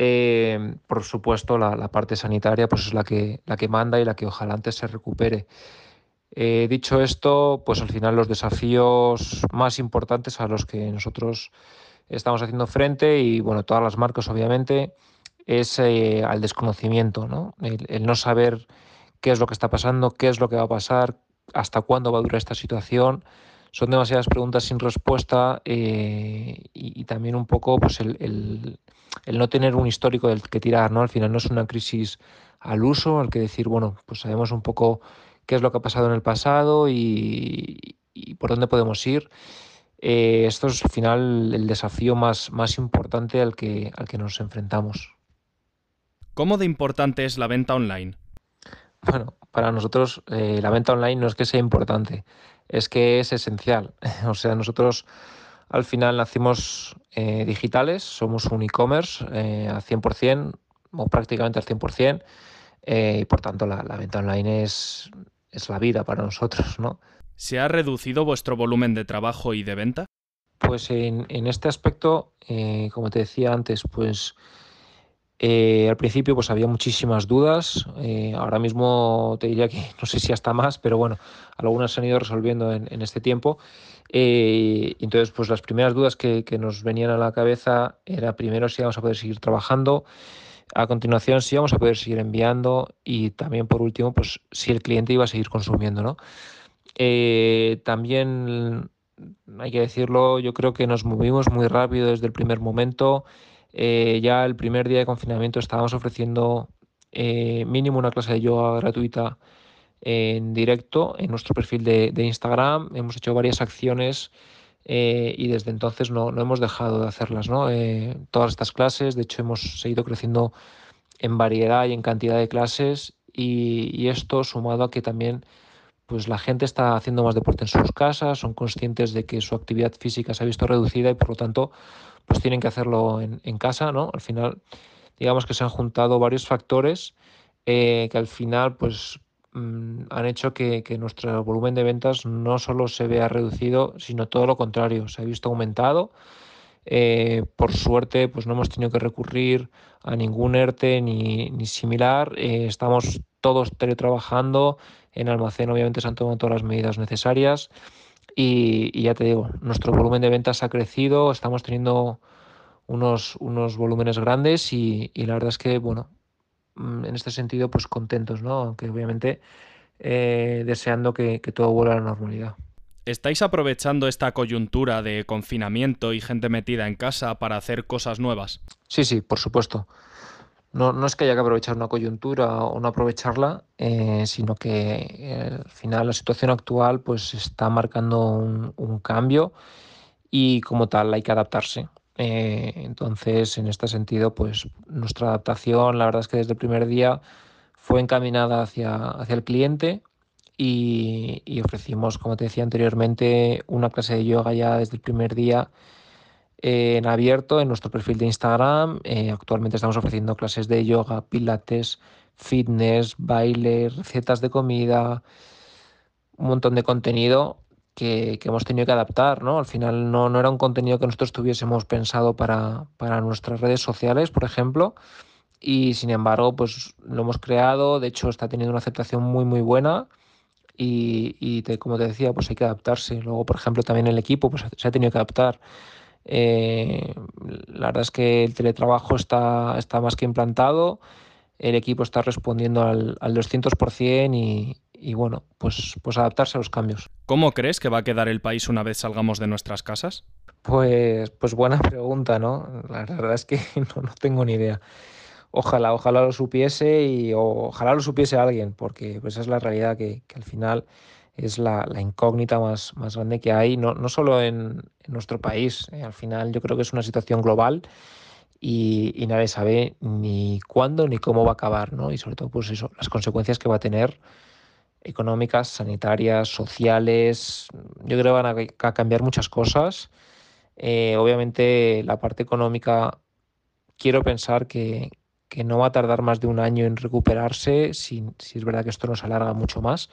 Eh, por supuesto, la, parte sanitaria pues es la que, la que manda y la que ojalá antes se recupere. Eh, dicho esto, pues al final los desafíos más importantes a los que nosotros estamos haciendo frente y bueno, todas las marcas obviamente, es eh, al desconocimiento, ¿no? El, no saber qué es lo que está pasando, qué es lo que va a pasar, hasta cuándo va a durar esta situación. Son demasiadas preguntas sin respuesta y, también un poco pues el, el, no tener un histórico del que tirar, ¿no? Al final no es una crisis al uso, al que decir, bueno, pues sabemos un poco qué es lo que ha pasado en el pasado y, y por dónde podemos ir. Eh, esto es al final el desafío más, más importante al que, al que nos enfrentamos. ¿Cómo de importante es la venta online? Bueno, para nosotros eh, la venta online no es que sea importante, es que es esencial. o sea, nosotros al final nacimos eh, digitales, somos un e-commerce eh, al 100% o prácticamente al 100%, eh, y por tanto la, la venta online es, es, la vida para nosotros, ¿no? ¿Se ha reducido vuestro volumen de trabajo y de venta? Pues en, en este aspecto, eh, como te decía antes, pues eh, al principio pues había muchísimas dudas, eh, ahora mismo te diría que no sé si hasta más, pero bueno, algunas se han ido resolviendo en, en este tiempo. Eh, entonces pues las primeras dudas que, nos venían a la cabeza era primero si vamos a poder seguir trabajando, a continuación si vamos a poder seguir enviando y también por último pues si el cliente iba a seguir consumiendo, ¿no? Eh, también hay que decirlo, yo creo que nos movimos muy rápido desde el primer momento. Eh, ya el primer día de confinamiento estábamos ofreciendo eh, mínimo una clase de yoga gratuita en directo en nuestro perfil de, Instagram. Hemos hecho varias acciones eh, y desde entonces no, no, hemos dejado de hacerlas. ¿no? Eh, todas estas clases, de hecho, hemos seguido creciendo en variedad y en cantidad de clases y, esto sumado a que también pues la gente está haciendo más deporte en sus casas, son conscientes de que su actividad física se ha visto reducida y por lo tanto pues tienen que hacerlo en, casa, ¿no? Al final, digamos que se han juntado varios factores eh, que al final pues han hecho que, que, nuestro volumen de ventas no solo se vea reducido, sino todo lo contrario, se ha visto aumentado. Eh, por suerte, pues no hemos tenido que recurrir a ningún ERTE ni, ni similar. Eh, estamos todos teletrabajando. En almacén, obviamente, se han tomado todas las medidas necesarias. Y, y, ya te digo, nuestro volumen de ventas ha crecido. Estamos teniendo unos, unos volúmenes grandes y, y la verdad es que, bueno, mm, en este sentido, pues contentos, ¿no? Aunque obviamente eh, deseando que, que todo vuelva a la normalidad. ¿Estáis aprovechando esta coyuntura de confinamiento y gente metida en casa para hacer cosas nuevas? Sí, sí, por supuesto. No, no es que haya que aprovechar una coyuntura o no aprovecharla, eh, sino que eh, al final la situación actual pues está marcando un, un cambio y como tal hay que adaptarse. Eh, entonces, en este sentido, pues nuestra adaptación, la verdad es que desde el primer día fue encaminada hacia, hacia el cliente y, ofrecimos, como te decía anteriormente, una clase de yoga ya desde el primer día eh, en abierto en nuestro perfil de Instagram. Eh, actualmente estamos ofreciendo clases de yoga, pilates, fitness, baile, recetas de comida, un montón de contenido que, que hemos tenido que adaptar. ¿no? Al final no, no, era un contenido que nosotros tuviésemos pensado para, para nuestras redes sociales, por ejemplo y sin embargo pues lo hemos creado, de hecho está teniendo una aceptación muy muy buena y, y te, como te decía, pues hay que adaptarse. Luego, por ejemplo, también el equipo pues, se ha tenido que adaptar. Eh, la verdad es que el teletrabajo está, está más que implantado, el equipo está respondiendo al, al 200% y, y bueno, pues, pues adaptarse a los cambios. ¿Cómo crees que va a quedar el país una vez salgamos de nuestras casas? Pues, pues buena pregunta, ¿no? La verdad es que no, no tengo ni idea ojalá, ojalá lo supiese y ojalá lo supiese alguien, porque pues esa es la realidad que, que al final es la, la, incógnita más, más grande que hay, no, no solo en, en nuestro país, eh, al final yo creo que es una situación global y, y, nadie sabe ni cuándo ni cómo va a acabar, ¿no? Y sobre todo, pues eso, las consecuencias que va a tener económicas, sanitarias, sociales, yo creo que van a, cambiar muchas cosas. Eh, obviamente la parte económica quiero pensar que, que no va a tardar más de un año en recuperarse, si, si es verdad que esto nos alarga mucho más.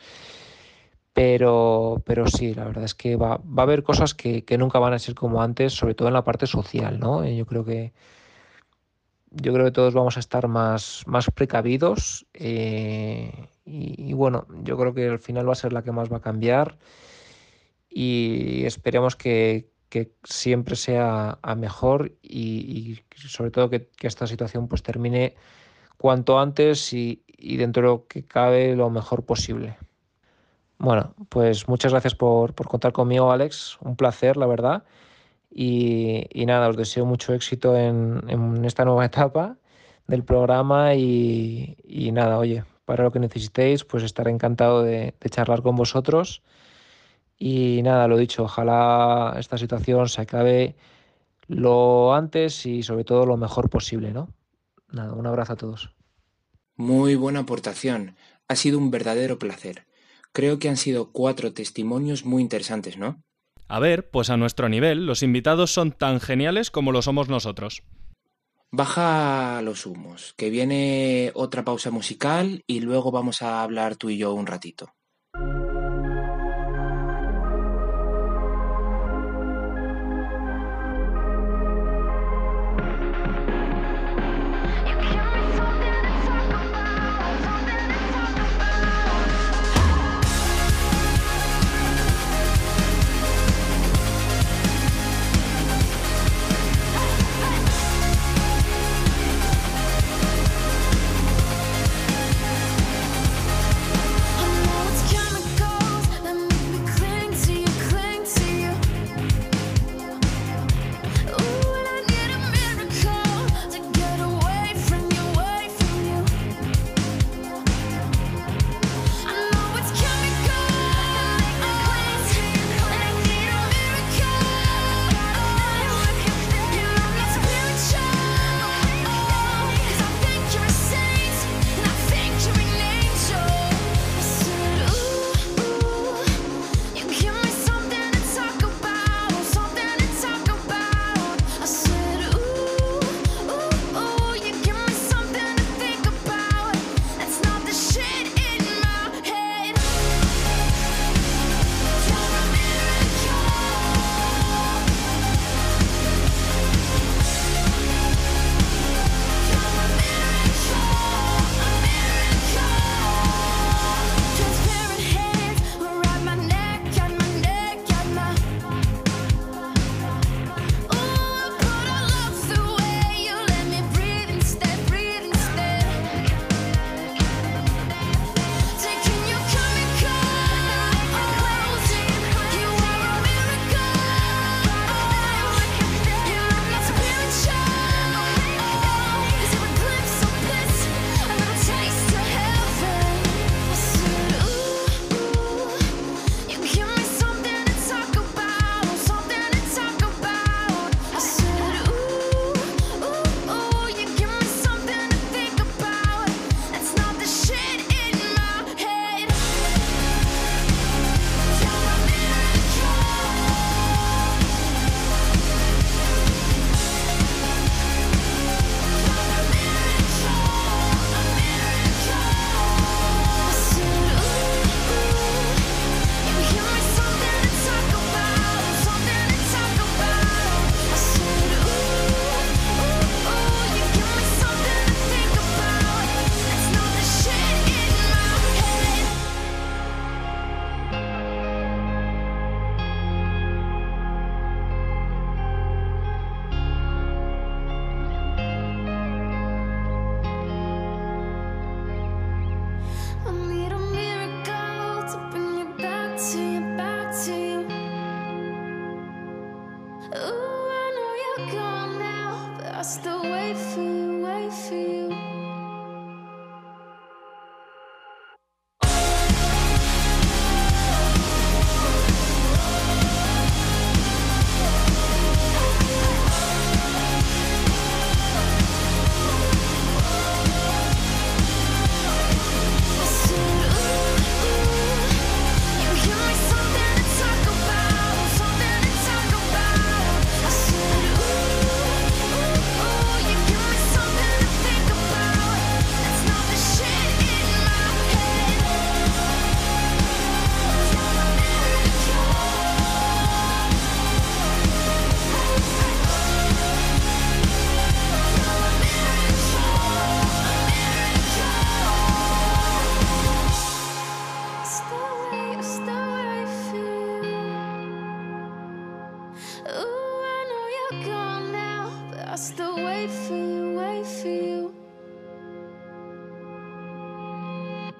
Pero, pero sí, la verdad es que va, va a haber cosas que, que, nunca van a ser como antes, sobre todo en la parte social, ¿no? Eh, yo creo que yo creo que todos vamos a estar más, más precavidos eh, y, bueno, yo creo que al final va a ser la que más va a cambiar y esperemos que, siempre sea a mejor y, sobre todo que, esta situación pues termine cuanto antes y, dentro de lo que cabe lo mejor posible. Bueno, pues muchas gracias por, por contar conmigo, Alex. Un placer, la verdad. Y, nada, os deseo mucho éxito en, en, esta nueva etapa del programa y nada, oye, para lo que necesitéis, pues estaré encantado de, de charlar con vosotros. Y nada, lo dicho, ojalá esta situación se acabe lo antes y sobre todo lo mejor posible, ¿no? Nada, un abrazo a todos. Muy buena aportación. Ha sido un verdadero placer. Creo que han sido cuatro testimonios muy interesantes, ¿no? A ver, pues a nuestro nivel, los invitados son tan geniales como lo somos nosotros. Baja los humos, que viene otra pausa musical y luego vamos a hablar tú y yo un ratito.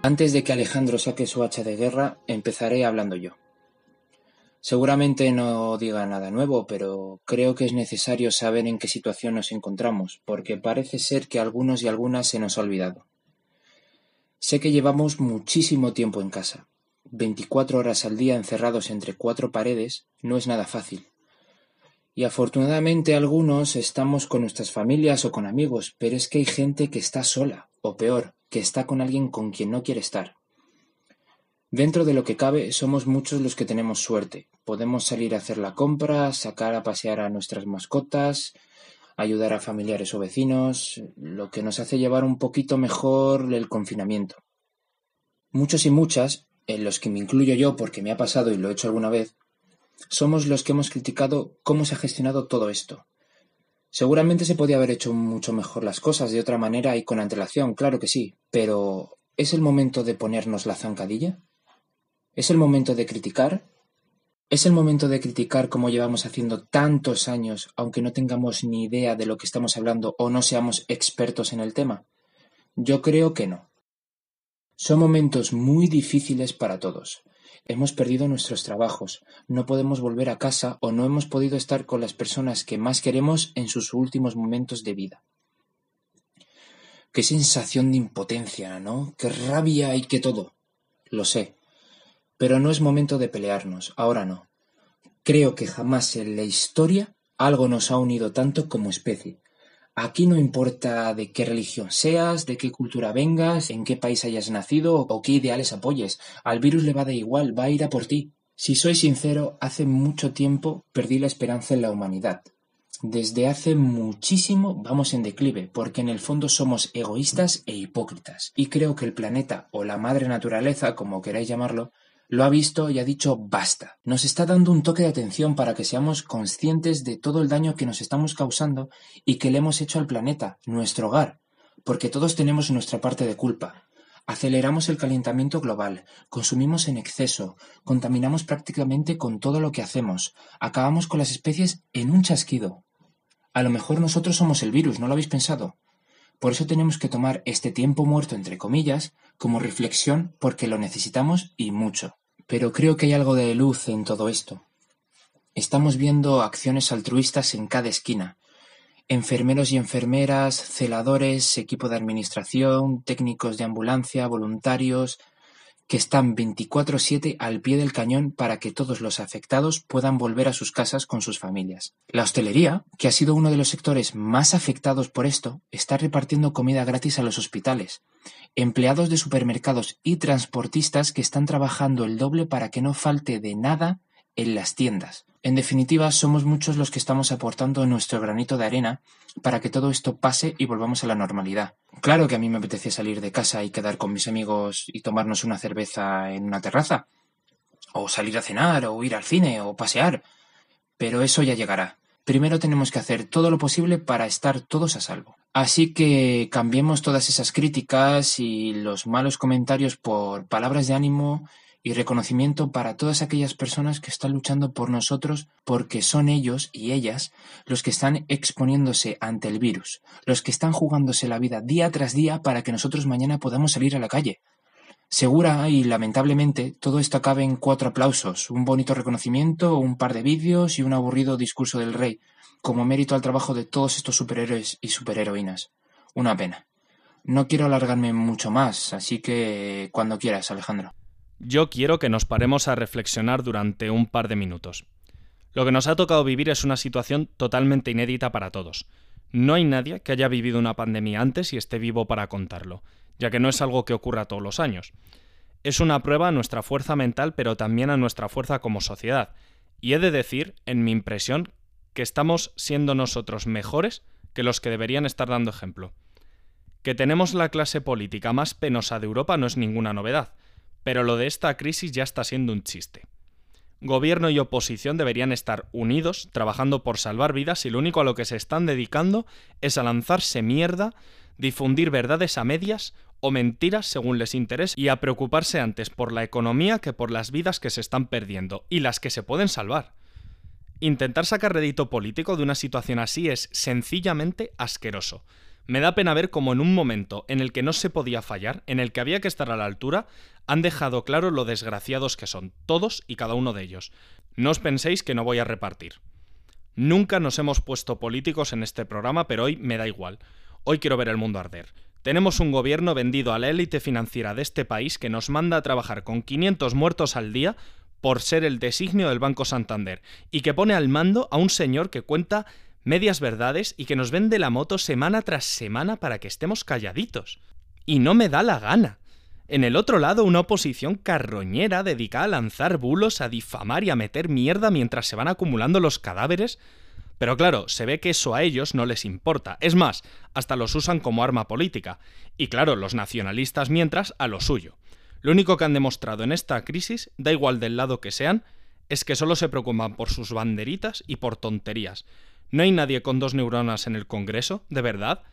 Antes de que Alejandro saque su hacha de guerra, empezaré hablando yo. Seguramente no diga nada nuevo, pero creo que es necesario saber en qué situación nos encontramos, porque parece ser que a algunos y algunas se nos ha olvidado. Sé que llevamos muchísimo tiempo en casa. 24 horas al día encerrados entre cuatro paredes no es nada fácil. Y afortunadamente algunos estamos con nuestras familias o con amigos, pero es que hay gente que está sola, o peor, que está con alguien con quien no quiere estar. Dentro de lo que cabe, somos muchos los que tenemos suerte. Podemos salir a hacer la compra, sacar a pasear a nuestras mascotas, ayudar a familiares o vecinos, lo que nos hace llevar un poquito mejor el confinamiento. Muchos y muchas, en los que me incluyo yo porque me ha pasado y lo he hecho alguna vez, somos los que hemos criticado cómo se ha gestionado todo esto. Seguramente se podía haber hecho mucho mejor las cosas de otra manera y con antelación, claro que sí, pero ¿es el momento de ponernos la zancadilla? ¿Es el momento de criticar? ¿Es el momento de criticar como llevamos haciendo tantos años, aunque no tengamos ni idea de lo que estamos hablando o no seamos expertos en el tema? Yo creo que no. Son momentos muy difíciles para todos. Hemos perdido nuestros trabajos, no podemos volver a casa o no hemos podido estar con las personas que más queremos en sus últimos momentos de vida. Qué sensación de impotencia, ¿no? Qué rabia y qué todo. Lo sé, pero no es momento de pelearnos, ahora no. Creo que jamás en la historia algo nos ha unido tanto como especie. Aquí no importa de qué religión seas, de qué cultura vengas, en qué país hayas nacido o qué ideales apoyes. Al virus le va de igual, va a ir a por ti. Si soy sincero, hace mucho tiempo perdí la esperanza en la humanidad. Desde hace muchísimo vamos en declive, porque en el fondo somos egoístas e hipócritas. Y creo que el planeta, o la madre naturaleza, como queráis llamarlo, lo ha visto y ha dicho basta. Nos está dando un toque de atención para que seamos conscientes de todo el daño que nos estamos causando y que le hemos hecho al planeta, nuestro hogar, porque todos tenemos nuestra parte de culpa. Aceleramos el calentamiento global, consumimos en exceso, contaminamos prácticamente con todo lo que hacemos, acabamos con las especies en un chasquido. A lo mejor nosotros somos el virus, ¿no lo habéis pensado? Por eso tenemos que tomar este tiempo muerto, entre comillas, como reflexión porque lo necesitamos y mucho. Pero creo que hay algo de luz en todo esto. Estamos viendo acciones altruistas en cada esquina. Enfermeros y enfermeras, celadores, equipo de administración, técnicos de ambulancia, voluntarios, que están 24/7 al pie del cañón para que todos los afectados puedan volver a sus casas con sus familias. La hostelería, que ha sido uno de los sectores más afectados por esto, está repartiendo comida gratis a los hospitales. Empleados de supermercados y transportistas que están trabajando el doble para que no falte de nada en las tiendas. En definitiva, somos muchos los que estamos aportando nuestro granito de arena para que todo esto pase y volvamos a la normalidad. Claro que a mí me apetece salir de casa y quedar con mis amigos y tomarnos una cerveza en una terraza, o salir a cenar, o ir al cine, o pasear, pero eso ya llegará. Primero tenemos que hacer todo lo posible para estar todos a salvo. Así que cambiemos todas esas críticas y los malos comentarios por palabras de ánimo y reconocimiento para todas aquellas personas que están luchando por nosotros porque son ellos y ellas los que están exponiéndose ante el virus, los que están jugándose la vida día tras día para que nosotros mañana podamos salir a la calle. Segura y lamentablemente todo esto acabe en cuatro aplausos, un bonito reconocimiento, un par de vídeos y un aburrido discurso del rey, como mérito al trabajo de todos estos superhéroes y superheroínas. Una pena. No quiero alargarme mucho más, así que cuando quieras, Alejandro. Yo quiero que nos paremos a reflexionar durante un par de minutos. Lo que nos ha tocado vivir es una situación totalmente inédita para todos. No hay nadie que haya vivido una pandemia antes y esté vivo para contarlo, ya que no es algo que ocurra todos los años. Es una prueba a nuestra fuerza mental, pero también a nuestra fuerza como sociedad. Y he de decir, en mi impresión, que estamos siendo nosotros mejores que los que deberían estar dando ejemplo. Que tenemos la clase política más penosa de Europa no es ninguna novedad pero lo de esta crisis ya está siendo un chiste. Gobierno y oposición deberían estar unidos, trabajando por salvar vidas y lo único a lo que se están dedicando es a lanzarse mierda, difundir verdades a medias o mentiras según les interese y a preocuparse antes por la economía que por las vidas que se están perdiendo y las que se pueden salvar. Intentar sacar rédito político de una situación así es sencillamente asqueroso. Me da pena ver cómo en un momento en el que no se podía fallar, en el que había que estar a la altura, han dejado claro lo desgraciados que son, todos y cada uno de ellos. No os penséis que no voy a repartir. Nunca nos hemos puesto políticos en este programa, pero hoy me da igual. Hoy quiero ver el mundo arder. Tenemos un gobierno vendido a la élite financiera de este país que nos manda a trabajar con 500 muertos al día por ser el designio del Banco Santander y que pone al mando a un señor que cuenta medias verdades y que nos vende la moto semana tras semana para que estemos calladitos. Y no me da la gana. En el otro lado, una oposición carroñera dedicada a lanzar bulos, a difamar y a meter mierda mientras se van acumulando los cadáveres. Pero claro, se ve que eso a ellos no les importa. Es más, hasta los usan como arma política. Y claro, los nacionalistas mientras a lo suyo. Lo único que han demostrado en esta crisis, da igual del lado que sean, es que solo se preocupan por sus banderitas y por tonterías. No hay nadie con dos neuronas en el Congreso, de verdad.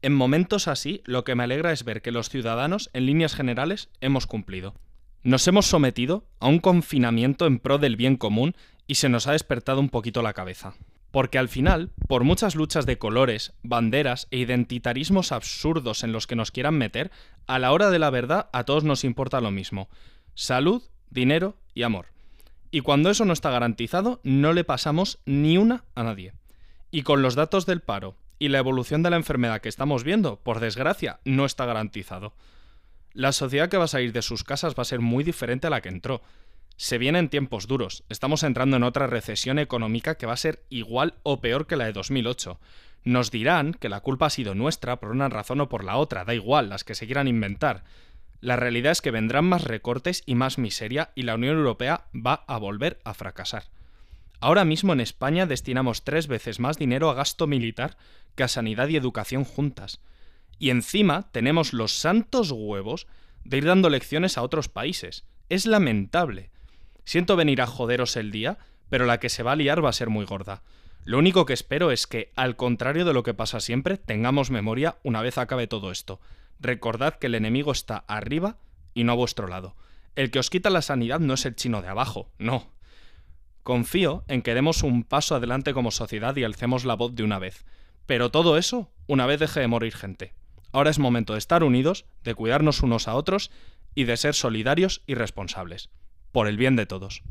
En momentos así, lo que me alegra es ver que los ciudadanos, en líneas generales, hemos cumplido. Nos hemos sometido a un confinamiento en pro del bien común y se nos ha despertado un poquito la cabeza. Porque al final, por muchas luchas de colores, banderas e identitarismos absurdos en los que nos quieran meter, a la hora de la verdad a todos nos importa lo mismo. Salud, dinero y amor. Y cuando eso no está garantizado, no le pasamos ni una a nadie. Y con los datos del paro y la evolución de la enfermedad que estamos viendo, por desgracia, no está garantizado. La sociedad que va a salir de sus casas va a ser muy diferente a la que entró. Se vienen tiempos duros, estamos entrando en otra recesión económica que va a ser igual o peor que la de 2008. Nos dirán que la culpa ha sido nuestra por una razón o por la otra, da igual, las que se quieran inventar. La realidad es que vendrán más recortes y más miseria y la Unión Europea va a volver a fracasar. Ahora mismo en España destinamos tres veces más dinero a gasto militar que a sanidad y educación juntas. Y encima tenemos los santos huevos de ir dando lecciones a otros países. Es lamentable. Siento venir a joderos el día, pero la que se va a liar va a ser muy gorda. Lo único que espero es que, al contrario de lo que pasa siempre, tengamos memoria una vez acabe todo esto. Recordad que el enemigo está arriba y no a vuestro lado. El que os quita la sanidad no es el chino de abajo, no. Confío en que demos un paso adelante como sociedad y alcemos la voz de una vez. Pero todo eso una vez deje de morir gente. Ahora es momento de estar unidos, de cuidarnos unos a otros y de ser solidarios y responsables. Por el bien de todos.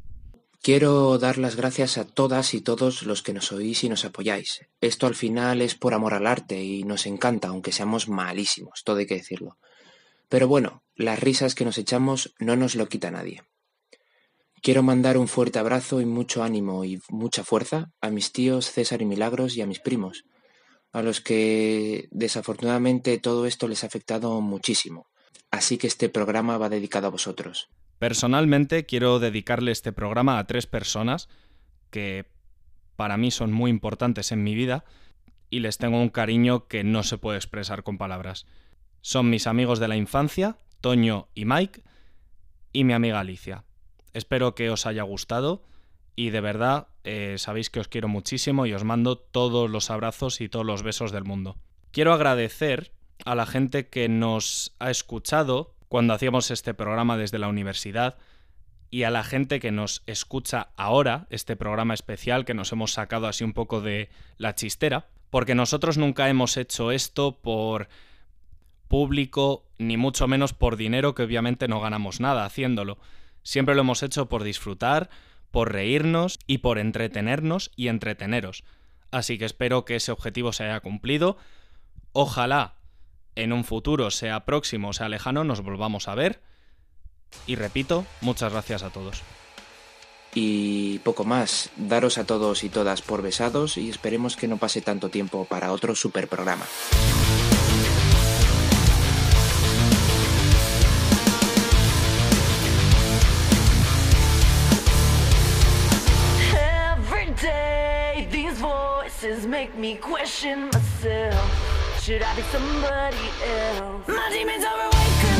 Quiero dar las gracias a todas y todos los que nos oís y nos apoyáis. Esto al final es por amor al arte y nos encanta, aunque seamos malísimos, todo hay que decirlo. Pero bueno, las risas que nos echamos no nos lo quita nadie. Quiero mandar un fuerte abrazo y mucho ánimo y mucha fuerza a mis tíos César y Milagros y a mis primos, a los que desafortunadamente todo esto les ha afectado muchísimo. Así que este programa va dedicado a vosotros. Personalmente quiero dedicarle este programa a tres personas que para mí son muy importantes en mi vida y les tengo un cariño que no se puede expresar con palabras. Son mis amigos de la infancia, Toño y Mike, y mi amiga Alicia. Espero que os haya gustado y de verdad eh, sabéis que os quiero muchísimo y os mando todos los abrazos y todos los besos del mundo. Quiero agradecer a la gente que nos ha escuchado cuando hacíamos este programa desde la universidad y a la gente que nos escucha ahora, este programa especial que nos hemos sacado así un poco de la chistera, porque nosotros nunca hemos hecho esto por público, ni mucho menos por dinero, que obviamente no ganamos nada haciéndolo. Siempre lo hemos hecho por disfrutar, por reírnos y por entretenernos y entreteneros. Así que espero que ese objetivo se haya cumplido. Ojalá en un futuro, sea próximo o sea lejano, nos volvamos a ver. Y repito, muchas gracias a todos. Y poco más, daros a todos y todas por besados y esperemos que no pase tanto tiempo para otro super programa. Make me question myself. Should I be somebody else? My demons are awakening.